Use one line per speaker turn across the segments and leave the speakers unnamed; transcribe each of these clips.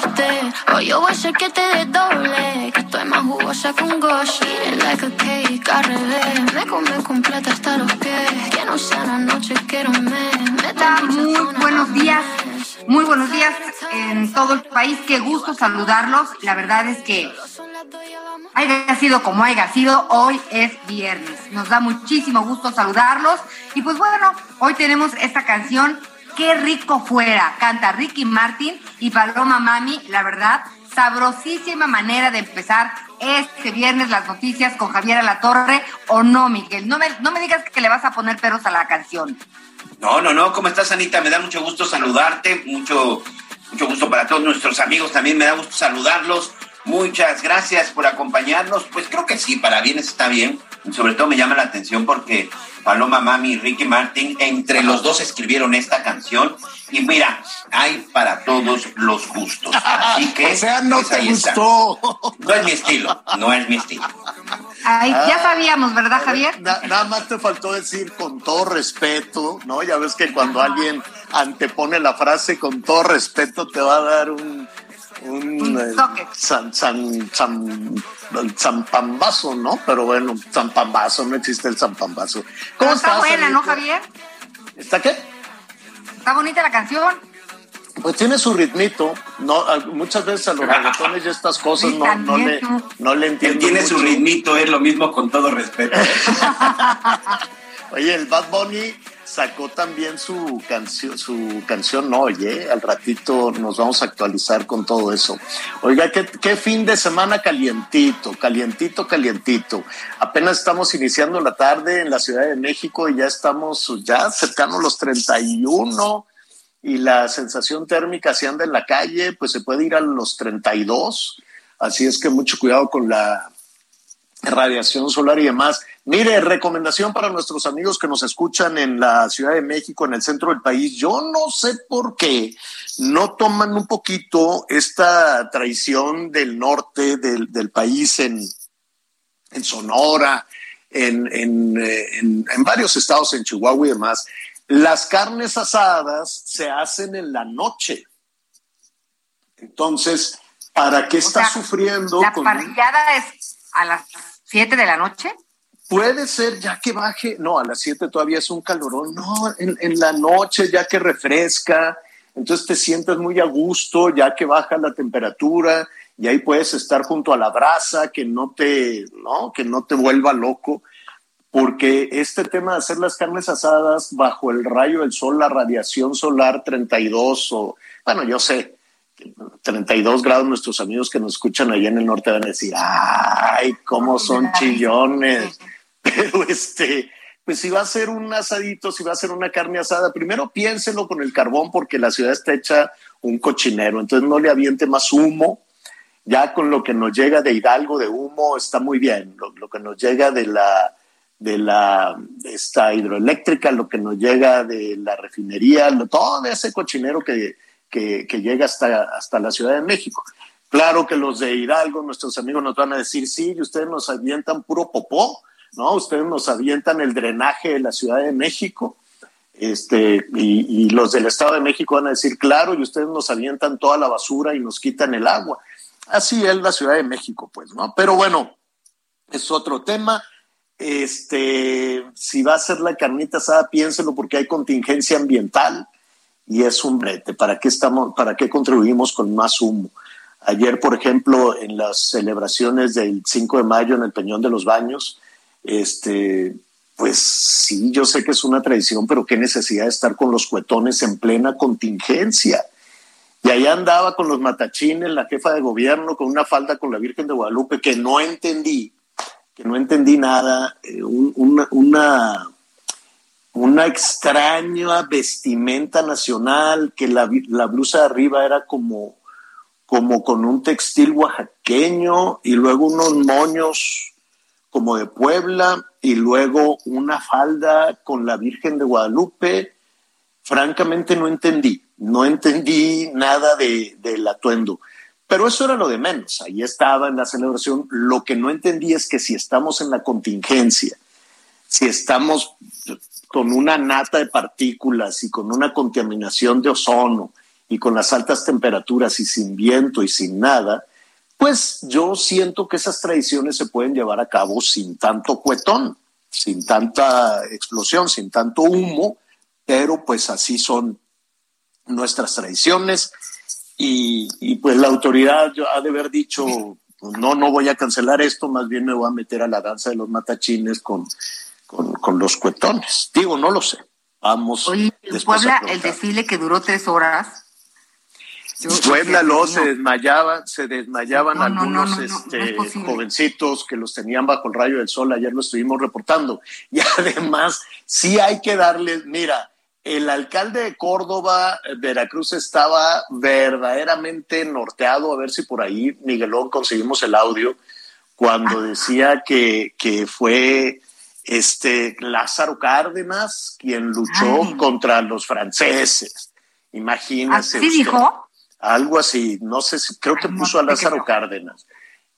De
mi roster. Hoy yo voy a hacer que te desdoble. Que estoy más jugosa que un gosh. Eating like a cake al revés. Me come completa hasta los pies. Que no sea la noche, quiero un mes.
Hola, muy buenos días. Muy buenos días en todo el país. Qué gusto saludarlos. La verdad es que haya sido como haya sido, hoy es viernes. Nos da muchísimo gusto saludarlos. Y pues bueno, hoy tenemos esta canción, Qué rico fuera. Canta Ricky Martin y Paloma Mami. La verdad, sabrosísima manera de empezar este viernes las noticias con Javier Alatorre. ¿O no, Miguel? No me, no me digas que le vas a poner peros a la canción.
No, no, no, ¿cómo estás, Anita? Me da mucho gusto saludarte, mucho, mucho gusto para todos nuestros amigos, también me da gusto saludarlos. Muchas gracias por acompañarnos. Pues creo que sí, para bien está bien. Sobre todo me llama la atención porque Paloma Mami y Ricky Martin, entre los dos escribieron esta canción. Y mira, hay para todos los gustos. Así que.
O sea, no
pues,
te
está.
gustó.
No es mi estilo, no es mi estilo.
Ay, ya sabíamos, ¿verdad, Javier?
Na- nada más te faltó decir con todo respeto, ¿no? Ya ves que cuando alguien antepone la frase con todo respeto te va a dar un un
Un
eh,
toque.
san, san, san- zampambazo, ¿no? Pero bueno, zampambazo, no existe el zampambazo.
Pero
¿Cómo
está
estás?
buena, ¿no? Javier?
¿Está qué?
Está bonita la canción.
Pues tiene su ritmito, no, muchas veces a los reggaetones y estas cosas no, no le, no le
Él
entiendo.
tiene su ritmito, es lo mismo con todo respeto.
Oye, el Bad Bunny sacó también su canción, su canción no, oye, al ratito nos vamos a actualizar con todo eso. Oiga, qué, fin de semana calientito, calientito, calientito. Apenas estamos iniciando la tarde en la Ciudad de México y ya estamos ya cercanos los 31 y la sensación térmica si anda en la calle, pues se puede ir a los 32. Así es que mucho cuidado con la radiación solar y demás. Mire, recomendación para nuestros amigos que nos escuchan en la Ciudad de México, en el centro del país. Yo no sé por qué no toman un poquito esta traición del norte del, del país en, en Sonora, en, en, eh, en- en varios estados, en Chihuahua y demás. Las carnes asadas se hacen en la noche. Entonces, ¿para qué
O sea,
sufriendo?
La
con-
parrillada es a las 7 de la noche.
Puede ser ya que baje, no, a las 7 todavía es un calorón, no, en, en la noche ya que refresca, entonces te sientes muy a gusto, ya que baja la temperatura y ahí puedes estar junto a la brasa, que no te, no, que no te vuelva loco, porque este tema de hacer las carnes asadas bajo el rayo del sol, la radiación solar 32 o, bueno, yo sé, 32 grados nuestros amigos que nos escuchan allá en el norte van a decir, ay, cómo son chillones. Pero este, pues si va a ser un asadito, si va a ser una carne asada, primero piénselo con el carbón porque la ciudad está hecha un cochinero, entonces no le aviente más humo. Ya con lo que nos llega de Hidalgo de humo está muy bien. Lo, lo que nos llega de la de la esta hidroeléctrica, lo que nos llega de la refinería, todo ese cochinero que, que, llega hasta, hasta la Ciudad de México. Claro que los de Hidalgo, nuestros amigos nos van a decir, sí, y ustedes nos avientan puro popó, ¿no? Ustedes nos avientan el drenaje de la Ciudad de México, este, y, los del Estado de México van a decir, claro, y ustedes nos avientan toda la basura y nos quitan el agua. Así es la Ciudad de México, pues, ¿no? Pero bueno, es otro tema. Este, si va a ser la carnita asada, piénselo porque hay contingencia ambiental y es un brete. ¿Para qué estamos, para qué contribuimos con más humo? Ayer, por ejemplo, en las celebraciones del 5 de mayo en el Peñón de los Baños, este, pues sí, yo sé que es una tradición, pero qué necesidad de estar con los cuetones en plena contingencia. Y allá andaba con los matachines, la jefa de gobierno, con una falda con la Virgen de Guadalupe, que no entendí, que no entendí nada, eh, una, una, extraña vestimenta nacional, que la, la blusa de arriba era como, como con un textil oaxaqueño y luego unos moños como de Puebla y luego una falda con la Virgen de Guadalupe. Francamente no entendí, no entendí nada de, del atuendo. Pero eso era lo de menos, ahí estaba en la celebración. Lo que no entendí es que si estamos en la contingencia, si estamos con una nata de partículas y con una contaminación de ozono y con las altas temperaturas y sin viento y sin nada, pues yo siento que esas tradiciones se pueden llevar a cabo sin tanto cuetón, sin tanta explosión, sin tanto humo, pero pues así son nuestras tradiciones y, pues la autoridad ha de haber dicho, no, no voy a cancelar esto, más bien me voy a meter a la danza de los matachines con, con, los cuetones. Digo, no lo sé. Vamos.
Oye, en Puebla el desfile que duró tres horas.
Puebla luego se desmayaban, se desmayaban algunos este, jovencitos que los tenían bajo el rayo del sol, ayer lo estuvimos reportando. Y además, sí hay que darles, mira, el alcalde de Córdoba, eh, Veracruz, estaba verdaderamente norteado, a ver si por ahí, Miguelón, conseguimos el audio, cuando decía que, que fue este Lázaro Cárdenas quien luchó contra los franceses. Imagínese.
¿Así dijo?
Algo así, no sé si, creo que puso a Lázaro Cárdenas.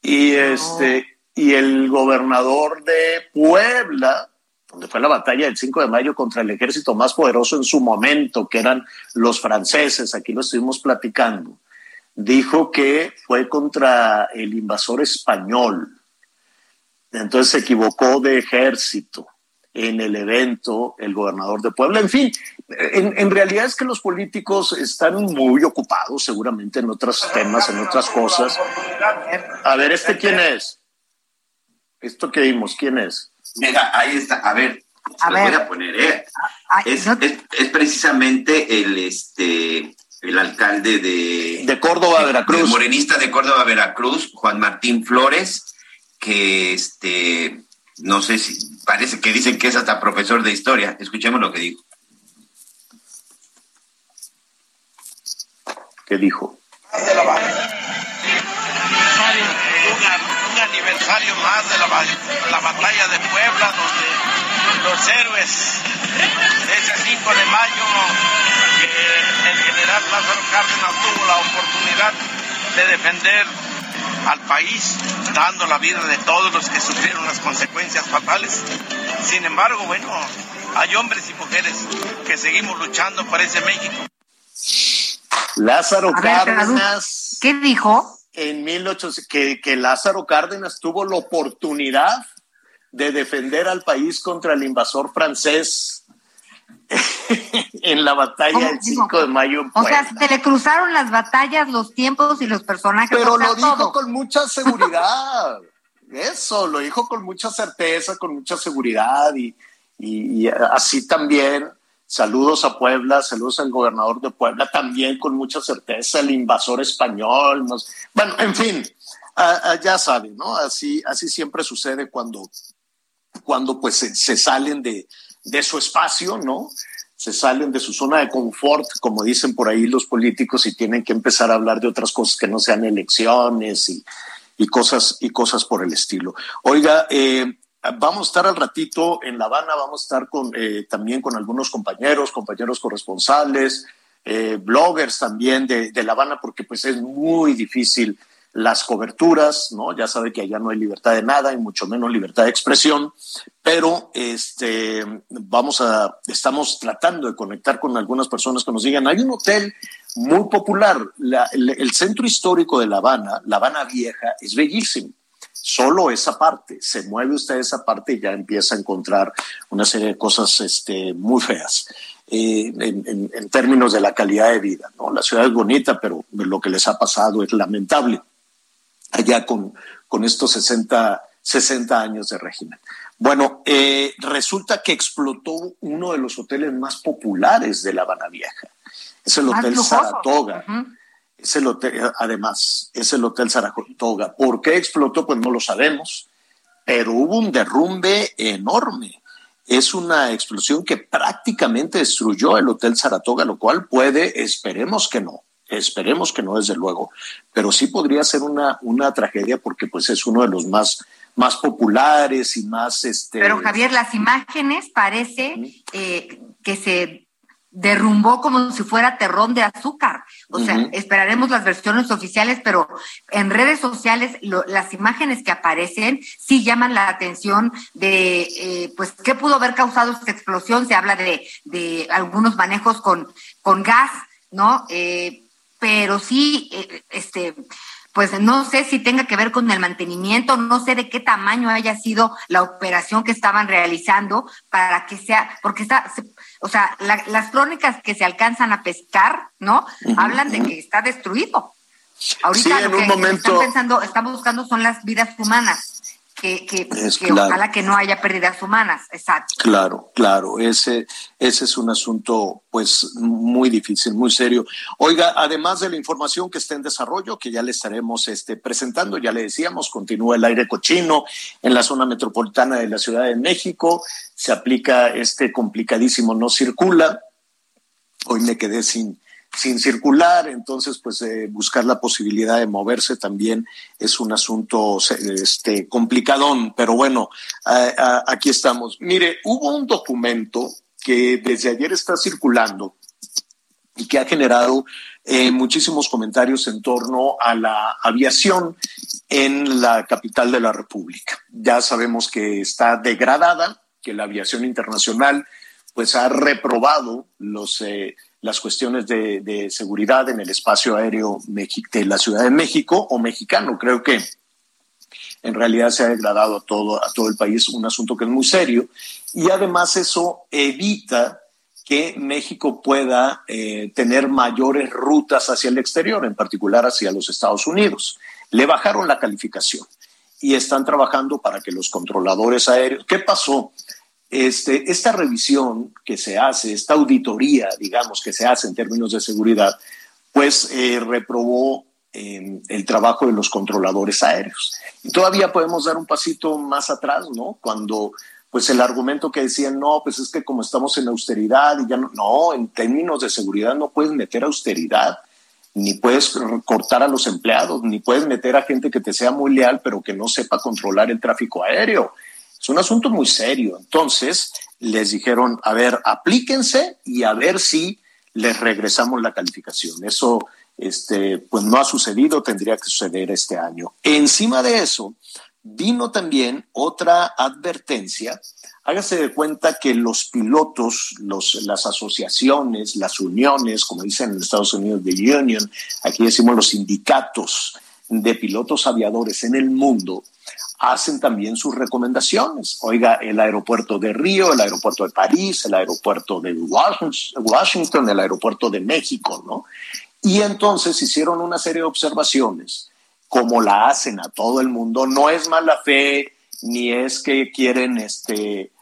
Y este, y el gobernador de Puebla, donde fue la batalla del 5 de mayo contra el ejército más poderoso en su momento, que eran los franceses, aquí lo estuvimos platicando, dijo que fue contra el invasor español. Entonces se equivocó de ejército en el evento el gobernador de Puebla. En fin, en, realidad es que los políticos están muy ocupados seguramente en otros temas, en otras cosas. A ver, ¿este quién es? Esto que vimos, ¿quién es?
Mira, ahí está. A ver, a voy a poner, ¿eh? es, es, precisamente el este el alcalde de,
de Córdoba, Veracruz.
morenista de Córdoba, Veracruz, Juan Martín Flores, que este, no sé si, parece que dicen que es hasta profesor de historia. Escuchemos lo que dijo.
¿Qué dijo?
aniversario más de la, batalla de Puebla, donde los héroes de ese 5 de mayo, que el general Lázaro Cárdenas tuvo la oportunidad de defender al país, dando la vida de todos los que sufrieron las consecuencias fatales. Sin embargo, bueno, hay hombres y mujeres que seguimos luchando por ese México.
Lázaro Cárdenas.
¿Qué dijo?
en 1800, que, que Lázaro Cárdenas tuvo la oportunidad de defender al país contra el invasor francés en la batalla del 5 de mayo.
o sea, se le cruzaron las batallas, los tiempos y los personajes.
Pero lo dijo con mucha seguridad. Eso, lo dijo con mucha certeza, con mucha seguridad y, y así también Saludos a Puebla, saludos al gobernador de Puebla, también con mucha certeza, el invasor español. Bueno, en fin, ya saben, ¿no? Así, así siempre sucede cuando, cuando pues se, salen de, de, su espacio, ¿no? Se salen de su zona de confort, como dicen por ahí los políticos, y tienen que empezar a hablar de otras cosas que no sean elecciones y, y cosas, y cosas por el estilo. Oiga, eh, vamos a estar al ratito en La Habana, vamos a estar con, eh, también con algunos compañeros, compañeros corresponsales, eh, bloggers también de, de La Habana, porque pues es muy difícil las coberturas, ¿no? Ya sabe que allá no hay libertad de nada y mucho menos libertad de expresión, pero este vamos a estamos tratando de conectar con algunas personas que nos digan, hay un hotel muy popular, el, el, centro histórico de La Habana, La Habana Vieja, es bellísimo. Solo esa parte, se mueve usted esa parte y ya empieza a encontrar una serie de cosas este, muy feas. Eh, en, en, términos de la calidad de vida. ¿no? La ciudad es bonita, pero lo que les ha pasado es lamentable allá con, con estos 60, 60 años de régimen. Bueno, eh, resulta que explotó uno de los hoteles más populares de La Habana Vieja. Es el Hotel Saratoga. Uh -huh. Es el hotel, además, es el Hotel Saratoga. ¿Por qué explotó? Pues no lo sabemos, pero hubo un derrumbe enorme. Es una explosión que prácticamente destruyó el Hotel Saratoga, lo cual puede, esperemos que no, esperemos que no desde luego, pero sí podría ser una, una tragedia porque pues es uno de los más, más populares y más... Este...
Pero Javier, las imágenes parece eh, que se derrumbó como si fuera terrón de azúcar. O sea, uh -huh. esperaremos las versiones oficiales, pero en redes sociales lo, las imágenes que aparecen sí llaman la atención de, eh, pues, qué pudo haber causado esta explosión. Se habla de, de algunos manejos con, con gas, ¿no? Eh, pero sí, eh, este, pues no sé si tenga que ver con el mantenimiento, no sé de qué tamaño haya sido la operación que estaban realizando para que sea, porque está, o sea, la, las crónicas que se alcanzan a pescar, ¿no? Uh -huh, Hablan de que está destruido. Ahorita
sí, en
lo que
un momento...
están pensando, están buscando son las vidas humanas. Que, que,
Es
que
claro.
ojalá que no haya pérdidas humanas, exacto.
Claro, claro, ese, ese es un asunto pues muy difícil, muy serio. Oiga, además de la información que está en desarrollo, que ya le estaremos este, presentando, ya le decíamos, continúa el aire cochino en la zona metropolitana de la Ciudad de México, se aplica este complicadísimo no circula. Hoy me quedé sin, sin circular, entonces pues eh, buscar la posibilidad de moverse también es un asunto este, complicadón, pero bueno, aquí estamos. Mire, hubo un documento que desde ayer está circulando y que ha generado eh, muchísimos comentarios en torno a la aviación en la capital de la República. Ya sabemos que está degradada, que la aviación internacional pues ha reprobado los eh, las cuestiones de, de, seguridad en el espacio aéreo de la Ciudad de México o mexicano. Creo que en realidad se ha degradado a todo, a todo el país, un asunto que es muy serio. Y además eso evita que México pueda eh, tener mayores rutas hacia el exterior, en particular hacia los Estados Unidos. Le bajaron la calificación y están trabajando para que los controladores aéreos... ¿Qué pasó? Este, esta revisión que se hace, esta auditoría, digamos, que se hace en términos de seguridad, pues eh, reprobó eh, el trabajo de los controladores aéreos. Y todavía podemos dar un pasito más atrás, ¿no? Cuando, pues el argumento que decían, no, pues es que como estamos en austeridad y ya no, no, en términos de seguridad no puedes meter austeridad, ni puedes cortar a los empleados, ni puedes meter a gente que te sea muy leal, pero que no sepa controlar el tráfico aéreo. Es un asunto muy serio. Entonces les dijeron, a ver, aplíquense y a ver si les regresamos la calificación. Eso este, pues no ha sucedido, tendría que suceder este año. Encima de eso, vino también otra advertencia. Hágase de cuenta que los pilotos, los, las asociaciones, las uniones, como dicen en Estados Unidos, de union, aquí decimos los sindicatos de pilotos aviadores en el mundo, hacen también sus recomendaciones. Oiga, el aeropuerto de Río, el aeropuerto de París, el aeropuerto de Washington, el aeropuerto de México, ¿no? Y entonces hicieron una serie de observaciones, como la hacen a todo el mundo. No es mala fe, ni es que quieren, este,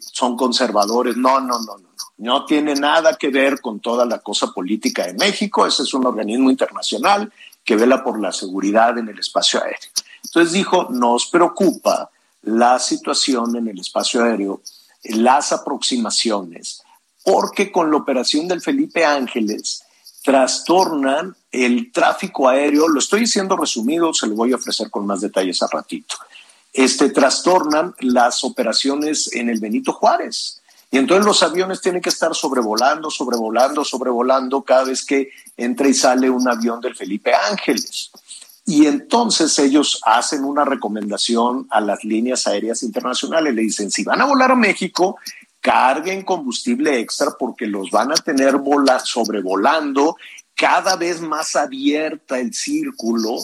son conservadores. No, no, no, no. No tiene nada que ver con toda la cosa política de México. Ese es un organismo internacional que vela por la seguridad en el espacio aéreo. Entonces dijo, nos preocupa la situación en el espacio aéreo, las aproximaciones, porque con la operación del Felipe Ángeles trastornan el tráfico aéreo, lo estoy diciendo resumido, se lo voy a ofrecer con más detalles a ratito. este, trastornan las operaciones en el Benito Juárez. Y entonces los aviones tienen que estar sobrevolando, sobrevolando, sobrevolando cada vez que entra y sale un avión del Felipe Ángeles. Y entonces ellos hacen una recomendación a las líneas aéreas internacionales. Le dicen, si van a volar a México, carguen combustible extra porque los van a tener sobrevolando cada vez más abierta el círculo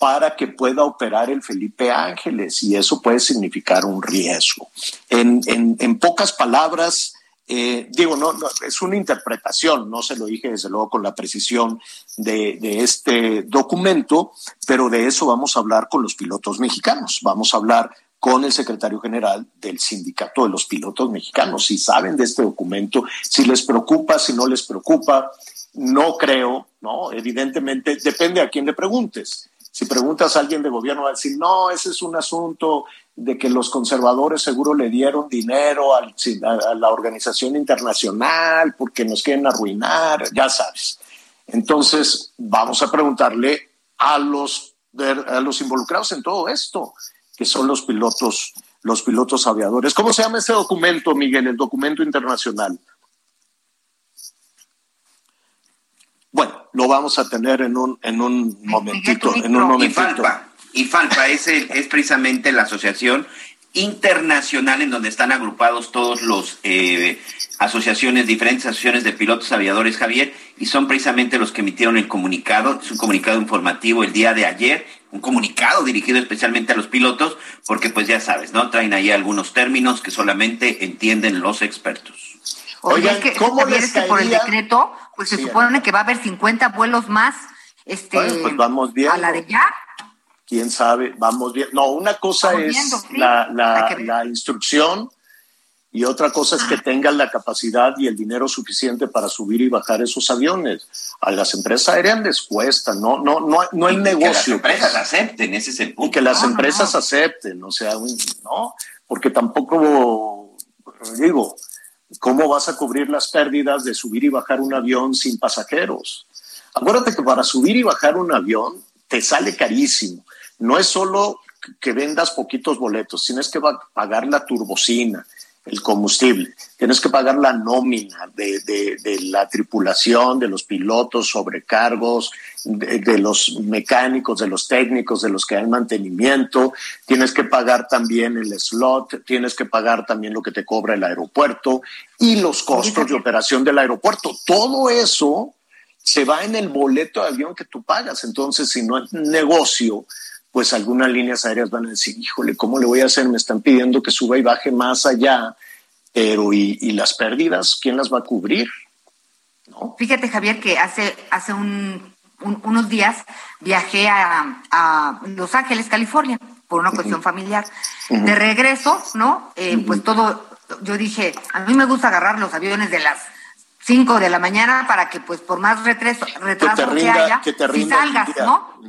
para que pueda operar el Felipe Ángeles y eso puede significar un riesgo. En, en, pocas palabras, eh, digo, no, es una interpretación, no se lo dije desde luego con la precisión de, de, este documento, pero de eso vamos a hablar con los pilotos mexicanos, vamos a hablar con el secretario general del sindicato de los pilotos mexicanos, si saben de este documento, si les preocupa, si no les preocupa, no creo, ¿no? Evidentemente depende a quién le preguntes. Si preguntas a alguien de gobierno, va a decir, no, ese es un asunto de que los conservadores seguro le dieron dinero a la organización internacional porque nos quieren arruinar, ya sabes. Entonces, vamos a preguntarle a los, a los involucrados en todo esto, que son los pilotos, los pilotos aviadores. ¿Cómo se llama ese documento, Miguel, el documento internacional? Bueno, lo vamos a tener en un, en un momentito, en un momentito.
Y Falpa, es, es precisamente la asociación internacional en donde están agrupados todos los eh, asociaciones, diferentes asociaciones de pilotos aviadores, Javier, y son precisamente los que emitieron el comunicado, es un comunicado informativo el día de ayer, un comunicado dirigido especialmente a los pilotos, porque pues ya sabes, ¿no? Traen ahí algunos términos que solamente entienden los expertos.
Oigan, es que, ¿cómo les que por el decreto, pues se supone que va a haber 50 vuelos más este,
pues vamos
a la de ya.
Quién sabe, vamos bien. No, una cosa es la, la, la, instrucción y otra cosa es que ah. tengan la capacidad y el dinero suficiente para subir y bajar esos aviones. A las empresas aéreas les cuesta, no, no, no, no el negocio.
Que las empresas acepten, ese es el punto.
Y que las empresas acepten, o sea, no, porque tampoco, digo, ¿Cómo vas a cubrir las pérdidas de subir y bajar un avión sin pasajeros? Acuérdate que para subir y bajar un avión te sale carísimo. No es solo que vendas poquitos boletos, tienes que pagar la turbocina, el combustible, tienes que pagar la nómina de, de, la tripulación, de los pilotos, sobrecargos, de, de, los mecánicos, de los técnicos, de los que dan mantenimiento, tienes que pagar también el slot, tienes que pagar también lo que te cobra el aeropuerto y los costos de operación del aeropuerto. Todo eso se va en el boleto de avión que tú pagas. Entonces, si no es negocio, pues algunas líneas aéreas van a decir, híjole, ¿cómo le voy a hacer? Me están pidiendo que suba y baje más allá, pero ¿y, las pérdidas? ¿Quién las va a cubrir?
¿No? Fíjate, Javier, que hace, hace unos días viajé a, Los Ángeles, California, por una cuestión familiar. De regreso, ¿no? Eh, pues todo, yo dije, a mí me gusta agarrar los aviones de las 5 de la mañana para que, pues, por más retraso, retraso que, haya, que si salgas, ¿no?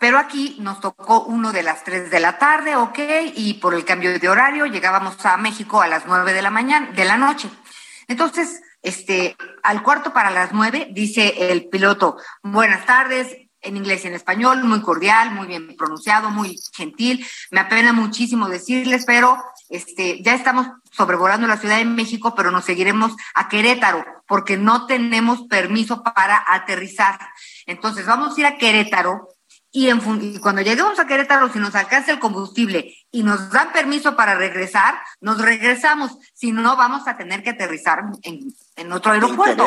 Pero aquí nos tocó uno de las 3 de la tarde, ok, y por el cambio de horario llegábamos a México a las 9 de la mañana, de la noche. Entonces, este, al cuarto para las 9, dice el piloto, buenas tardes, en inglés y en español, muy cordial, muy bien pronunciado, muy gentil. Me apena muchísimo decirles, pero este, ya estamos sobrevolando la Ciudad de México, pero nos seguiremos a Querétaro, porque no tenemos permiso para aterrizar. Entonces, vamos a ir a Querétaro y, cuando lleguemos a Querétaro, si nos alcanza el combustible y nos dan permiso para regresar, nos regresamos. Si no, vamos a tener que aterrizar en, otro aeropuerto.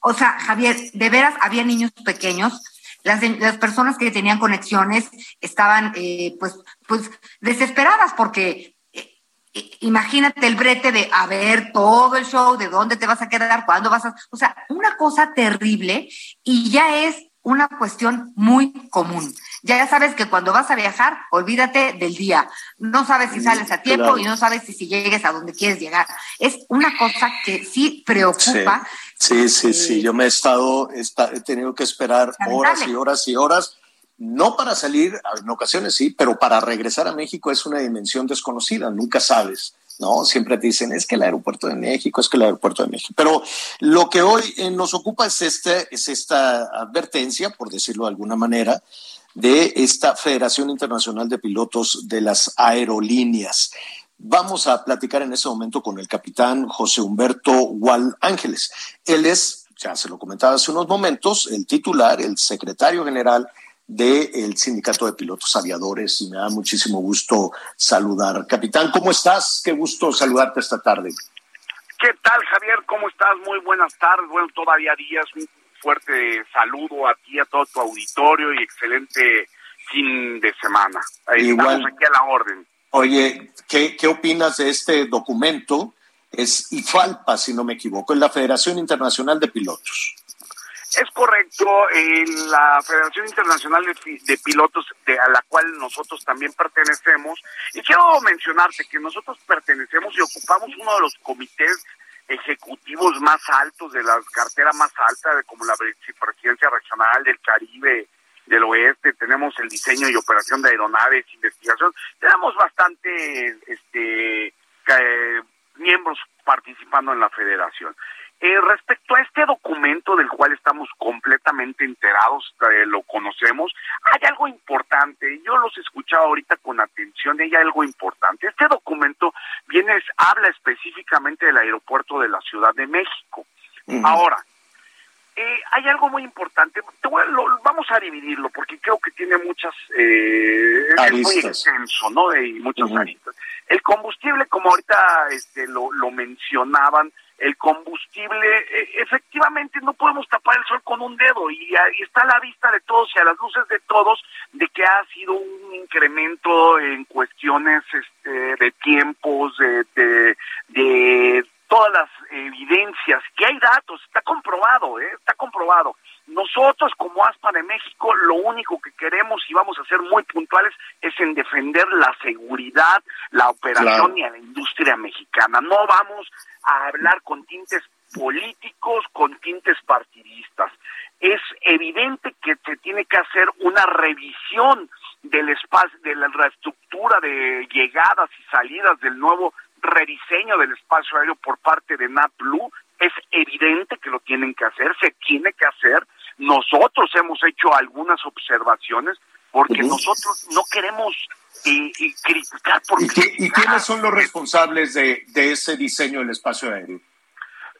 O sea, Javier, de veras había niños pequeños. Las, las personas que tenían conexiones estaban, eh, pues, pues, desesperadas porque eh, imagínate el brete de a ver todo el show, de dónde te vas a quedar, cuándo vas a, o sea, una cosa terrible y ya es una cuestión muy común. Ya sabes que cuando vas a viajar, olvídate del día. No sabes si sales a tiempo y no sabes si, si llegues a donde quieres llegar. Es una cosa que sí preocupa.
Sí, sí, sí. Yo me he estado, he tenido que esperar horas y horas y horas. No para salir, en ocasiones sí, pero para regresar a México es una dimensión desconocida. Nunca sabes. ¿No? Siempre te dicen, es que el aeropuerto de México, es que el aeropuerto de México. Pero lo que hoy eh, nos ocupa es, este, es esta advertencia, por decirlo de alguna manera, de esta Federación Internacional de Pilotos de las Aerolíneas. Vamos a platicar en ese momento con el capitán José Humberto Gual Ángeles. Él es, ya se lo comentaba hace unos momentos, el titular, el secretario general del Sindicato de Pilotos Aviadores y me da muchísimo gusto saludar. Capitán, ¿cómo estás? Qué gusto saludarte esta tarde.
¿Qué tal, Javier? ¿Cómo estás? Muy buenas tardes. Bueno, todavía días. Un fuerte saludo a ti, a todo tu auditorio y excelente fin de semana. Estamos aquí a la orden.
Oye, ¿qué, ¿qué opinas de este documento? Es IFALPA, si no me equivoco, es la Federación Internacional de Pilotos.
Es correcto, la Federación Internacional de, Pilotos, de, a la cual nosotros también pertenecemos, y quiero mencionarte que nosotros pertenecemos y ocupamos uno de los comités ejecutivos más altos de la cartera más alta, de como la Presidencia Regional del Caribe, del Oeste, tenemos el diseño y operación de aeronaves, investigación, tenemos bastante este, miembros participando en la federación. Eh, respecto a este documento del cual estamos completamente enterados, eh, lo conocemos, hay algo importante, yo los he escuchado ahorita con atención, hay algo importante. Este documento viene, habla específicamente del aeropuerto de la Ciudad de México. Ahora, eh, hay algo muy importante, vamos a dividirlo porque creo que tiene muchas, es muy extenso, ¿no? Y muchas aristas. El combustible, como ahorita este, lo, lo mencionaban, el combustible, e, efectivamente no podemos tapar el sol con un dedo y ahí está a la vista de todos y a las luces de todos de que ha sido un incremento en cuestiones este, de tiempos, de, de, todas las evidencias, que hay datos, está comprobado, ¿eh? está comprobado. Nosotros como ASPA de México lo único que queremos y vamos a ser muy puntuales es en defender la seguridad, la operación y a la industria mexicana. No vamos a hablar con tintes políticos, con tintes partidistas. Es evidente que se tiene que hacer una revisión del espacio, de la infraestructura de llegadas y salidas del nuevo rediseño del espacio aéreo por parte de NAPLU. Es evidente que lo tienen que hacer, se tiene que hacer. Nosotros hemos hecho algunas observaciones porque nosotros no queremos y, criticar por
¿Y, ¿Y, quiénes son los responsables de, de ese diseño del espacio aéreo?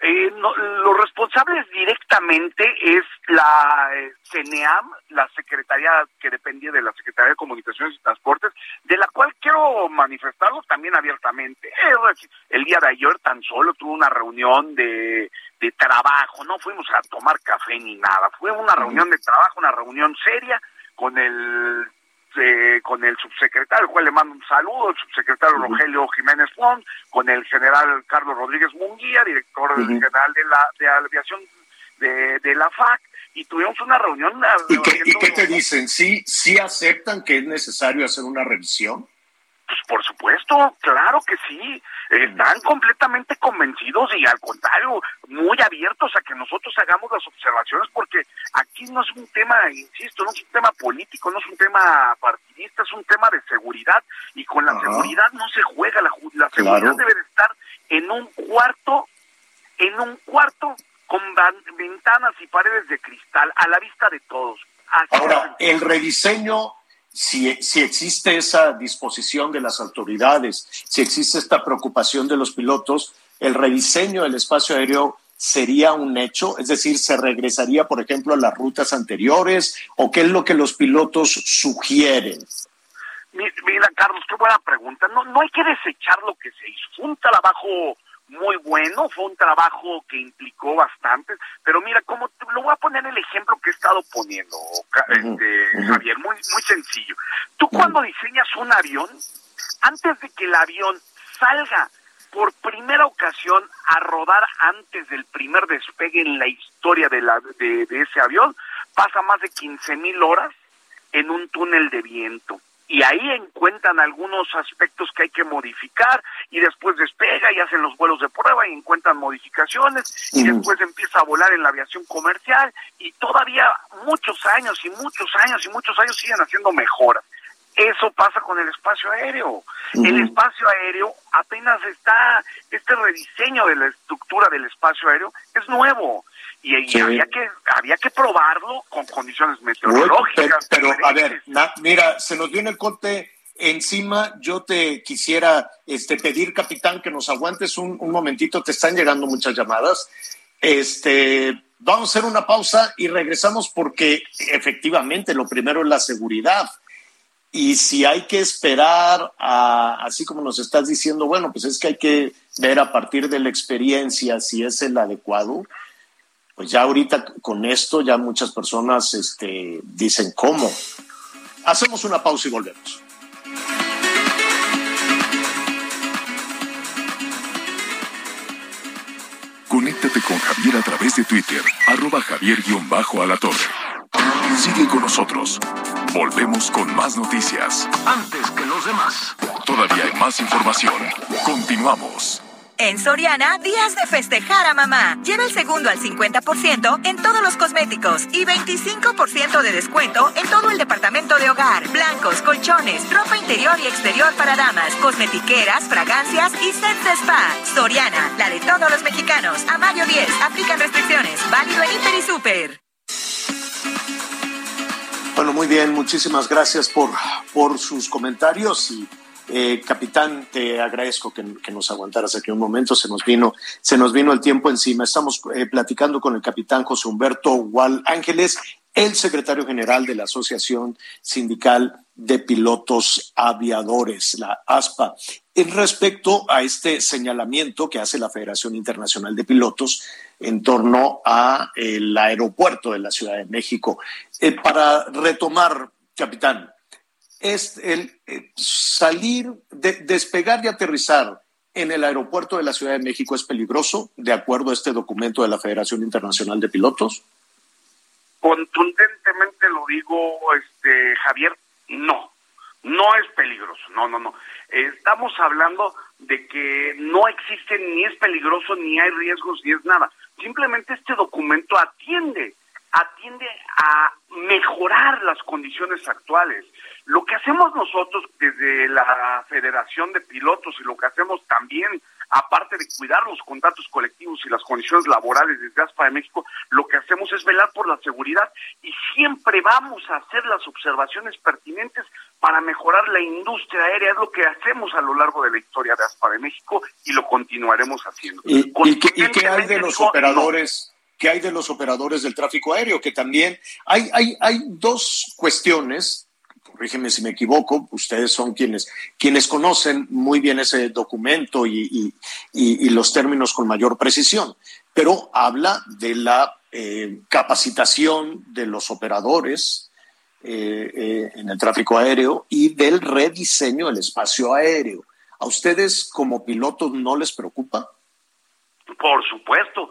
Eh, los responsables directamente es la eh, CENEAM, la secretaría que dependía de la Secretaría de Comunicaciones y Transportes, de la cual quiero manifestarlo también abiertamente. Eh, el día de ayer tan solo tuve una reunión de, de trabajo, no fuimos a tomar café ni nada, fue una reunión de trabajo, una reunión seria con el eh, con el subsecretario, al cual le mando un saludo, el subsecretario Rogelio Jiménez Font, con el general Carlos Rodríguez Munguía, director general de la de aviación de, de la FAC, y tuvimos una reunión.
¿Y qué, ¿Y qué te dicen? ¿Sí, ¿Sí aceptan que es necesario hacer una revisión?
Pues por supuesto, claro que sí. Están completamente convencidos y al contrario, muy abiertos a que nosotros hagamos las observaciones porque aquí no es un tema, insisto, no es un tema político, no es un tema partidista, es un tema de seguridad y con la seguridad no se juega, la, la seguridad debe de estar en un cuarto, en un cuarto con ventanas y paredes de cristal a la vista de todos.
Ahora, el rediseño si, existe esa disposición de las autoridades, si existe esta preocupación de los pilotos, el rediseño del espacio aéreo sería un hecho, es decir, se regresaría, por ejemplo, a las rutas anteriores, o qué es lo que los pilotos sugieren.
Mira, Carlos, qué buena pregunta. No, no hay que desechar lo que se hizo. Fue un trabajo muy bueno, fue un trabajo que implicó bastante, pero mira, como lo voy a poner el ejemplo que he estado poniendo, este, Javier, muy, muy sencillo. Tú cuando diseñas un avión, antes de que el avión salga por primera ocasión a rodar antes del primer despegue en la historia de, la, de, de ese avión, pasa más de 15 mil horas en un túnel de viento y ahí encuentran algunos aspectos que hay que modificar y después despega y hacen los vuelos de prueba y encuentran modificaciones y después empieza a volar en la aviación comercial y todavía muchos años y muchos años y muchos años siguen haciendo mejoras. Eso pasa con el espacio aéreo. El espacio aéreo apenas está, este rediseño de la estructura del espacio aéreo es nuevo y, y había que había que probarlo con condiciones meteorológicas.
pero, pero, a ver, na, mira, se nos viene el corte encima. Yo te quisiera este, pedir, capitán, que nos aguantes un, un momentito. Te están llegando muchas llamadas. Este, vamos a hacer una pausa y regresamos porque efectivamente lo primero es la seguridad. Y si hay que esperar, así como nos estás diciendo, bueno, pues es que hay que ver a partir de la experiencia si es el adecuado. Pues ya ahorita con esto ya muchas personas este, dicen cómo. Hacemos una pausa y volvemos.
Conéctate con Javier a través de Twitter, arroba javier-alatorre. Sigue con nosotros. Volvemos con más noticias.
Antes que los demás.
Todavía hay más información. Continuamos.
En Soriana, días de festejar a mamá. Lleva el segundo al 50% en todos los cosméticos y 25% de descuento en todo el departamento de hogar. Blancos, colchones, ropa interior y exterior para damas, cosmetiqueras, fragancias y sets de spa. Soriana, la de todos los mexicanos. A mayo 10, aplican restricciones. Válido en Hiper y Super.
Bueno, muy bien, muchísimas gracias por, por sus comentarios y eh, capitán, te agradezco que, que, nos aguantaras aquí un momento. Se nos vino, se nos vino el tiempo encima. Estamos eh, platicando con el capitán José Humberto Gual Ángeles, el secretario general de la Asociación Sindical de Pilotos Aviadores, la ASPA, en respecto a este señalamiento que hace la Federación Internacional de Pilotos en torno a el aeropuerto de la Ciudad de México. Eh, para retomar, capitán, es el eh, salir, de, despegar y aterrizar en el aeropuerto de la Ciudad de México es peligroso, de acuerdo a este documento de la Federación Internacional de Pilotos?
Contundentemente lo digo, este Javier, no, no es peligroso, no, no, no. Estamos hablando de que no existe ni es peligroso, ni hay riesgos, ni es nada. Simplemente este documento atiende, atiende a mejorar las condiciones actuales. Lo que hacemos nosotros desde la Federación de Pilotos y lo que hacemos también, aparte de cuidar los contratos colectivos y las condiciones laborales desde ASPA de México, lo que hacemos es velar por la seguridad y siempre vamos a hacer las observaciones pertinentes para mejorar la industria aérea. Es lo que hacemos a lo largo de la historia de ASPA de México y lo continuaremos haciendo.
¿Y, y, qué, y qué, hay de los operadores? ¿Qué hay de los operadores del tráfico aéreo? Que también hay, hay, hay dos cuestiones corrígeme si me equivoco, ustedes son quienes, quienes conocen muy bien ese documento y, y, y, los términos con mayor precisión, pero habla de la eh, capacitación de los operadores eh, eh, en el tráfico aéreo y del rediseño del espacio aéreo. ¿A ustedes como pilotos no les preocupa?
Por supuesto.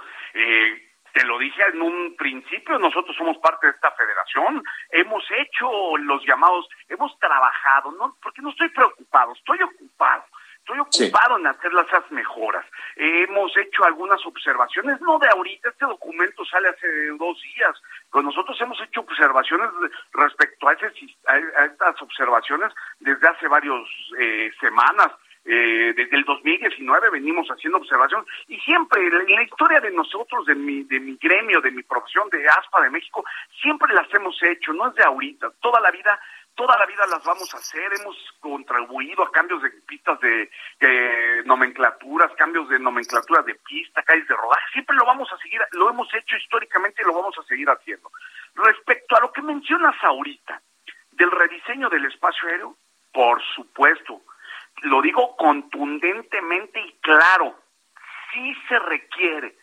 Te lo dije en un principio, nosotros somos parte de esta federación, hemos hecho los llamados, hemos trabajado, ¿no? Porque no estoy preocupado, estoy ocupado. Estoy ocupado sí. en hacer las esas Eh, hemos hecho algunas observaciones, no de ahorita, este documento sale hace dos días, pero nosotros hemos hecho observaciones respecto a, ese, a estas observaciones desde hace varias eh, semanas eh, desde el 2019 venimos haciendo observación y siempre en la historia de nosotros, de mi, de mi gremio, de mi profesión de ASPA de México, siempre las hemos hecho, no es de ahorita, toda la vida toda la vida las vamos a hacer, hemos contribuido a cambios de pistas de, nomenclaturas, cambios de nomenclatura de pista, calles de rodaje, siempre lo vamos a seguir, lo hemos hecho históricamente y lo vamos a seguir haciendo. Respecto a lo que mencionas ahorita, del rediseño del espacio aéreo, por supuesto, lo digo contundentemente y claro, sí se requiere,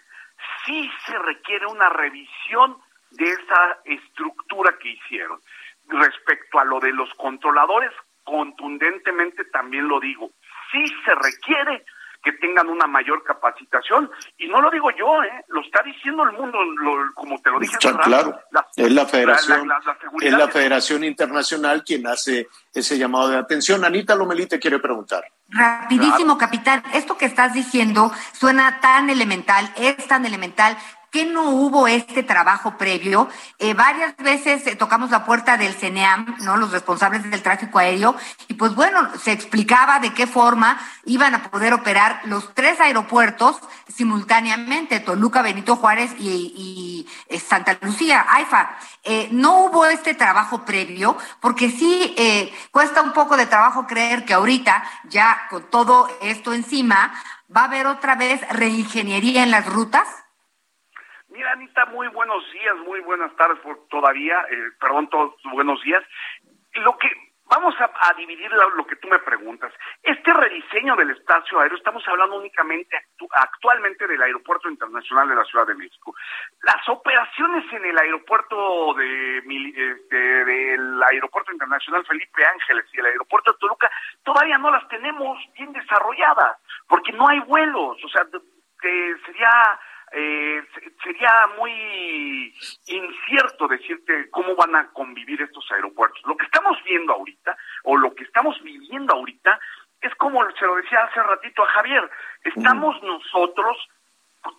sí se requiere una revisión de esa estructura que hicieron. Respecto a lo de los controladores, contundentemente también lo digo, sí se requiere que tengan una mayor capacitación. Y no lo digo yo, ¿eh? lo está diciendo el mundo, lo, como te lo dije.
Está claro, la, es la Federación, la, la, es la Federación Internacional quien hace ese llamado de atención. Anita Lomelí te quiere preguntar.
Rapidísimo, claro. capitán. Esto que estás diciendo suena tan elemental, es tan elemental ¿qué no hubo este trabajo previo? Eh, varias veces eh, tocamos la puerta del CENEAM, ¿no? Los responsables del tráfico aéreo, y pues bueno, se explicaba de qué forma iban a poder operar los tres aeropuertos simultáneamente, Toluca, Benito Juárez y, y Santa Lucía, AIFA. no hubo este trabajo previo, porque sí cuesta un poco de trabajo creer que ahorita, ya con todo esto encima, ¿Va a haber otra vez reingeniería en las rutas?
Mira, Anita, muy buenos días, muy buenas tardes por todavía, eh, perdón, todos buenos días. Lo que vamos a, dividir lo, que tú me preguntas. Este rediseño del espacio aéreo, estamos hablando únicamente actualmente del Aeropuerto Internacional de la Ciudad de México. Las operaciones en el aeropuerto de este, del Aeropuerto Internacional Felipe Ángeles y el aeropuerto de Toluca todavía no las tenemos bien desarrolladas porque no hay vuelos, o sea, que sería eh, sería muy incierto decirte cómo van a convivir estos aeropuertos. Lo que estamos viendo ahorita, o lo que estamos viviendo ahorita, es como se lo decía hace ratito a Javier, estamos nosotros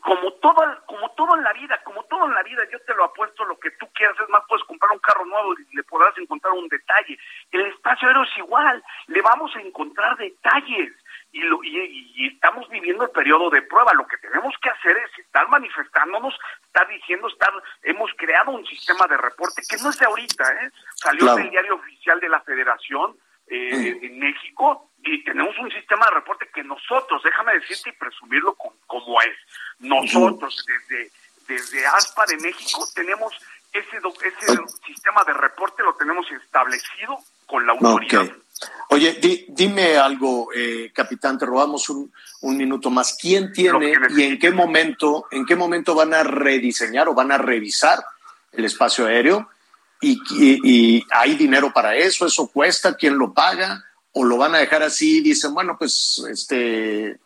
como todo, como todo en la vida, como todo en la vida, yo te lo apuesto lo que tú quieras, es más, puedes comprar un carro nuevo y le podrás encontrar un detalle. El espacio aéreo es igual, le vamos a encontrar detalles y, lo, y, estamos viviendo el periodo de prueba. Lo que tenemos que hacer es estar manifestándonos, estar diciendo, estar, hemos creado un sistema de reporte que no es de ahorita, ¿eh? salió del diario oficial de la Federación eh, en México y tenemos un sistema de reporte que nosotros, déjame decirte y presumirlo como es, nosotros desde, desde ASPA de México tenemos ese, ese sistema de reporte, lo tenemos establecido con la autoridad.
Oye, dime algo, eh, capitán, te robamos un, un, minuto más. ¿Quién tiene y en qué momento, en qué momento van a rediseñar o van a revisar el espacio aéreo? Y, y, hay dinero para eso, eso cuesta, quién lo paga, o lo van a dejar así y dicen, bueno, pues este,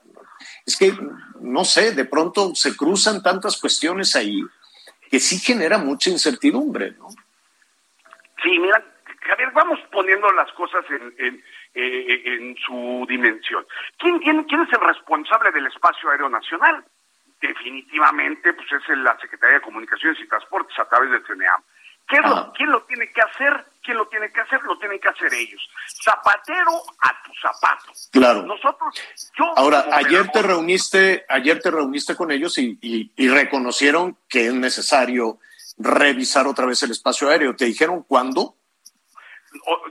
es que no sé, de pronto se cruzan tantas cuestiones ahí que sí genera mucha incertidumbre, ¿no?
Sí, mira, Javier, vamos poniendo las cosas en, eh, en, su dimensión. ¿Quién, quién, ¿Quién es el responsable del espacio aéreo nacional? Definitivamente, pues es la Secretaría de Comunicaciones y Transportes a través del CNEAM. ¿Quién lo tiene que hacer? ¿Quién lo tiene que hacer? Lo tienen que hacer ellos. Zapatero a tu zapato.
Claro.
Nosotros, yo.
Ahora, ayer te reuniste, ayer te reuniste con ellos y, y reconocieron que es necesario revisar otra vez el espacio aéreo. ¿Te dijeron cuándo?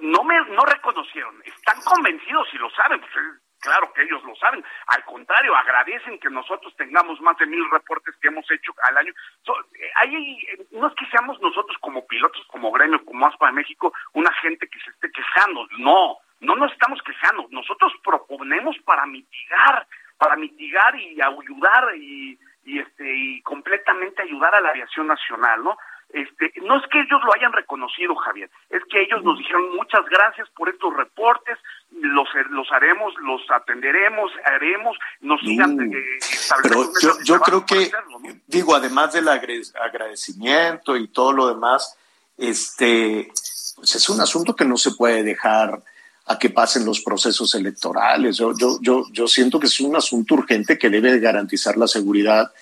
No me no reconocieron, están convencidos y lo saben, pues claro que ellos lo saben, al contrario, agradecen que nosotros tengamos más de mil reportes que hemos hecho al año. Eh, ahí no es que seamos nosotros como pilotos, como gremio, como ASPA de México, una gente que se esté quejando, no, no nos estamos quejando, nosotros proponemos para mitigar, para mitigar y ayudar y, y este y completamente ayudar a la aviación nacional, ¿no? Este, no es que ellos lo hayan reconocido, Javier, es que ellos nos dijeron muchas gracias por estos reportes, los, los haremos, los atenderemos, haremos, nos sigan
mm. eh, Pero yo, creo que, digo, además del agradecimiento y todo lo demás, este, pues es un asunto que no se puede dejar a que pasen los procesos electorales. Yo, yo, yo, yo siento que es un asunto urgente que debe garantizar la seguridad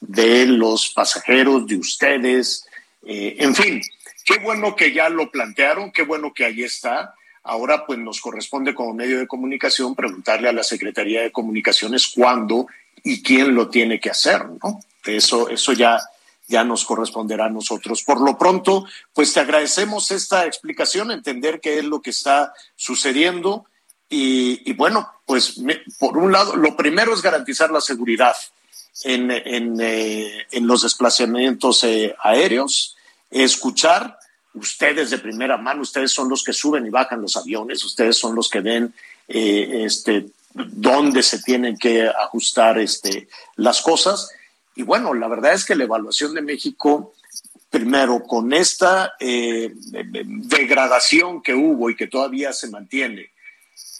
de los pasajeros, de ustedes, eh, en fin, qué bueno que ya lo plantearon, qué bueno que ahí está. Ahora pues nos corresponde como medio de comunicación preguntarle a la Secretaría de Comunicaciones cuándo y quién lo tiene que hacer, ¿no? Eso, eso ya, ya nos corresponderá a nosotros. Por lo pronto, pues te agradecemos esta explicación, entender qué es lo que está sucediendo y, bueno, pues por un lado, lo primero es garantizar la seguridad en, en, eh, en los desplazamientos eh, aéreos escuchar ustedes de primera mano, ustedes son los que suben y bajan los aviones, ustedes son los que ven eh, este, dónde se tienen que ajustar este, las cosas. Y bueno, la verdad es que la evaluación de México, primero, con esta eh, degradación que hubo y que todavía se mantiene,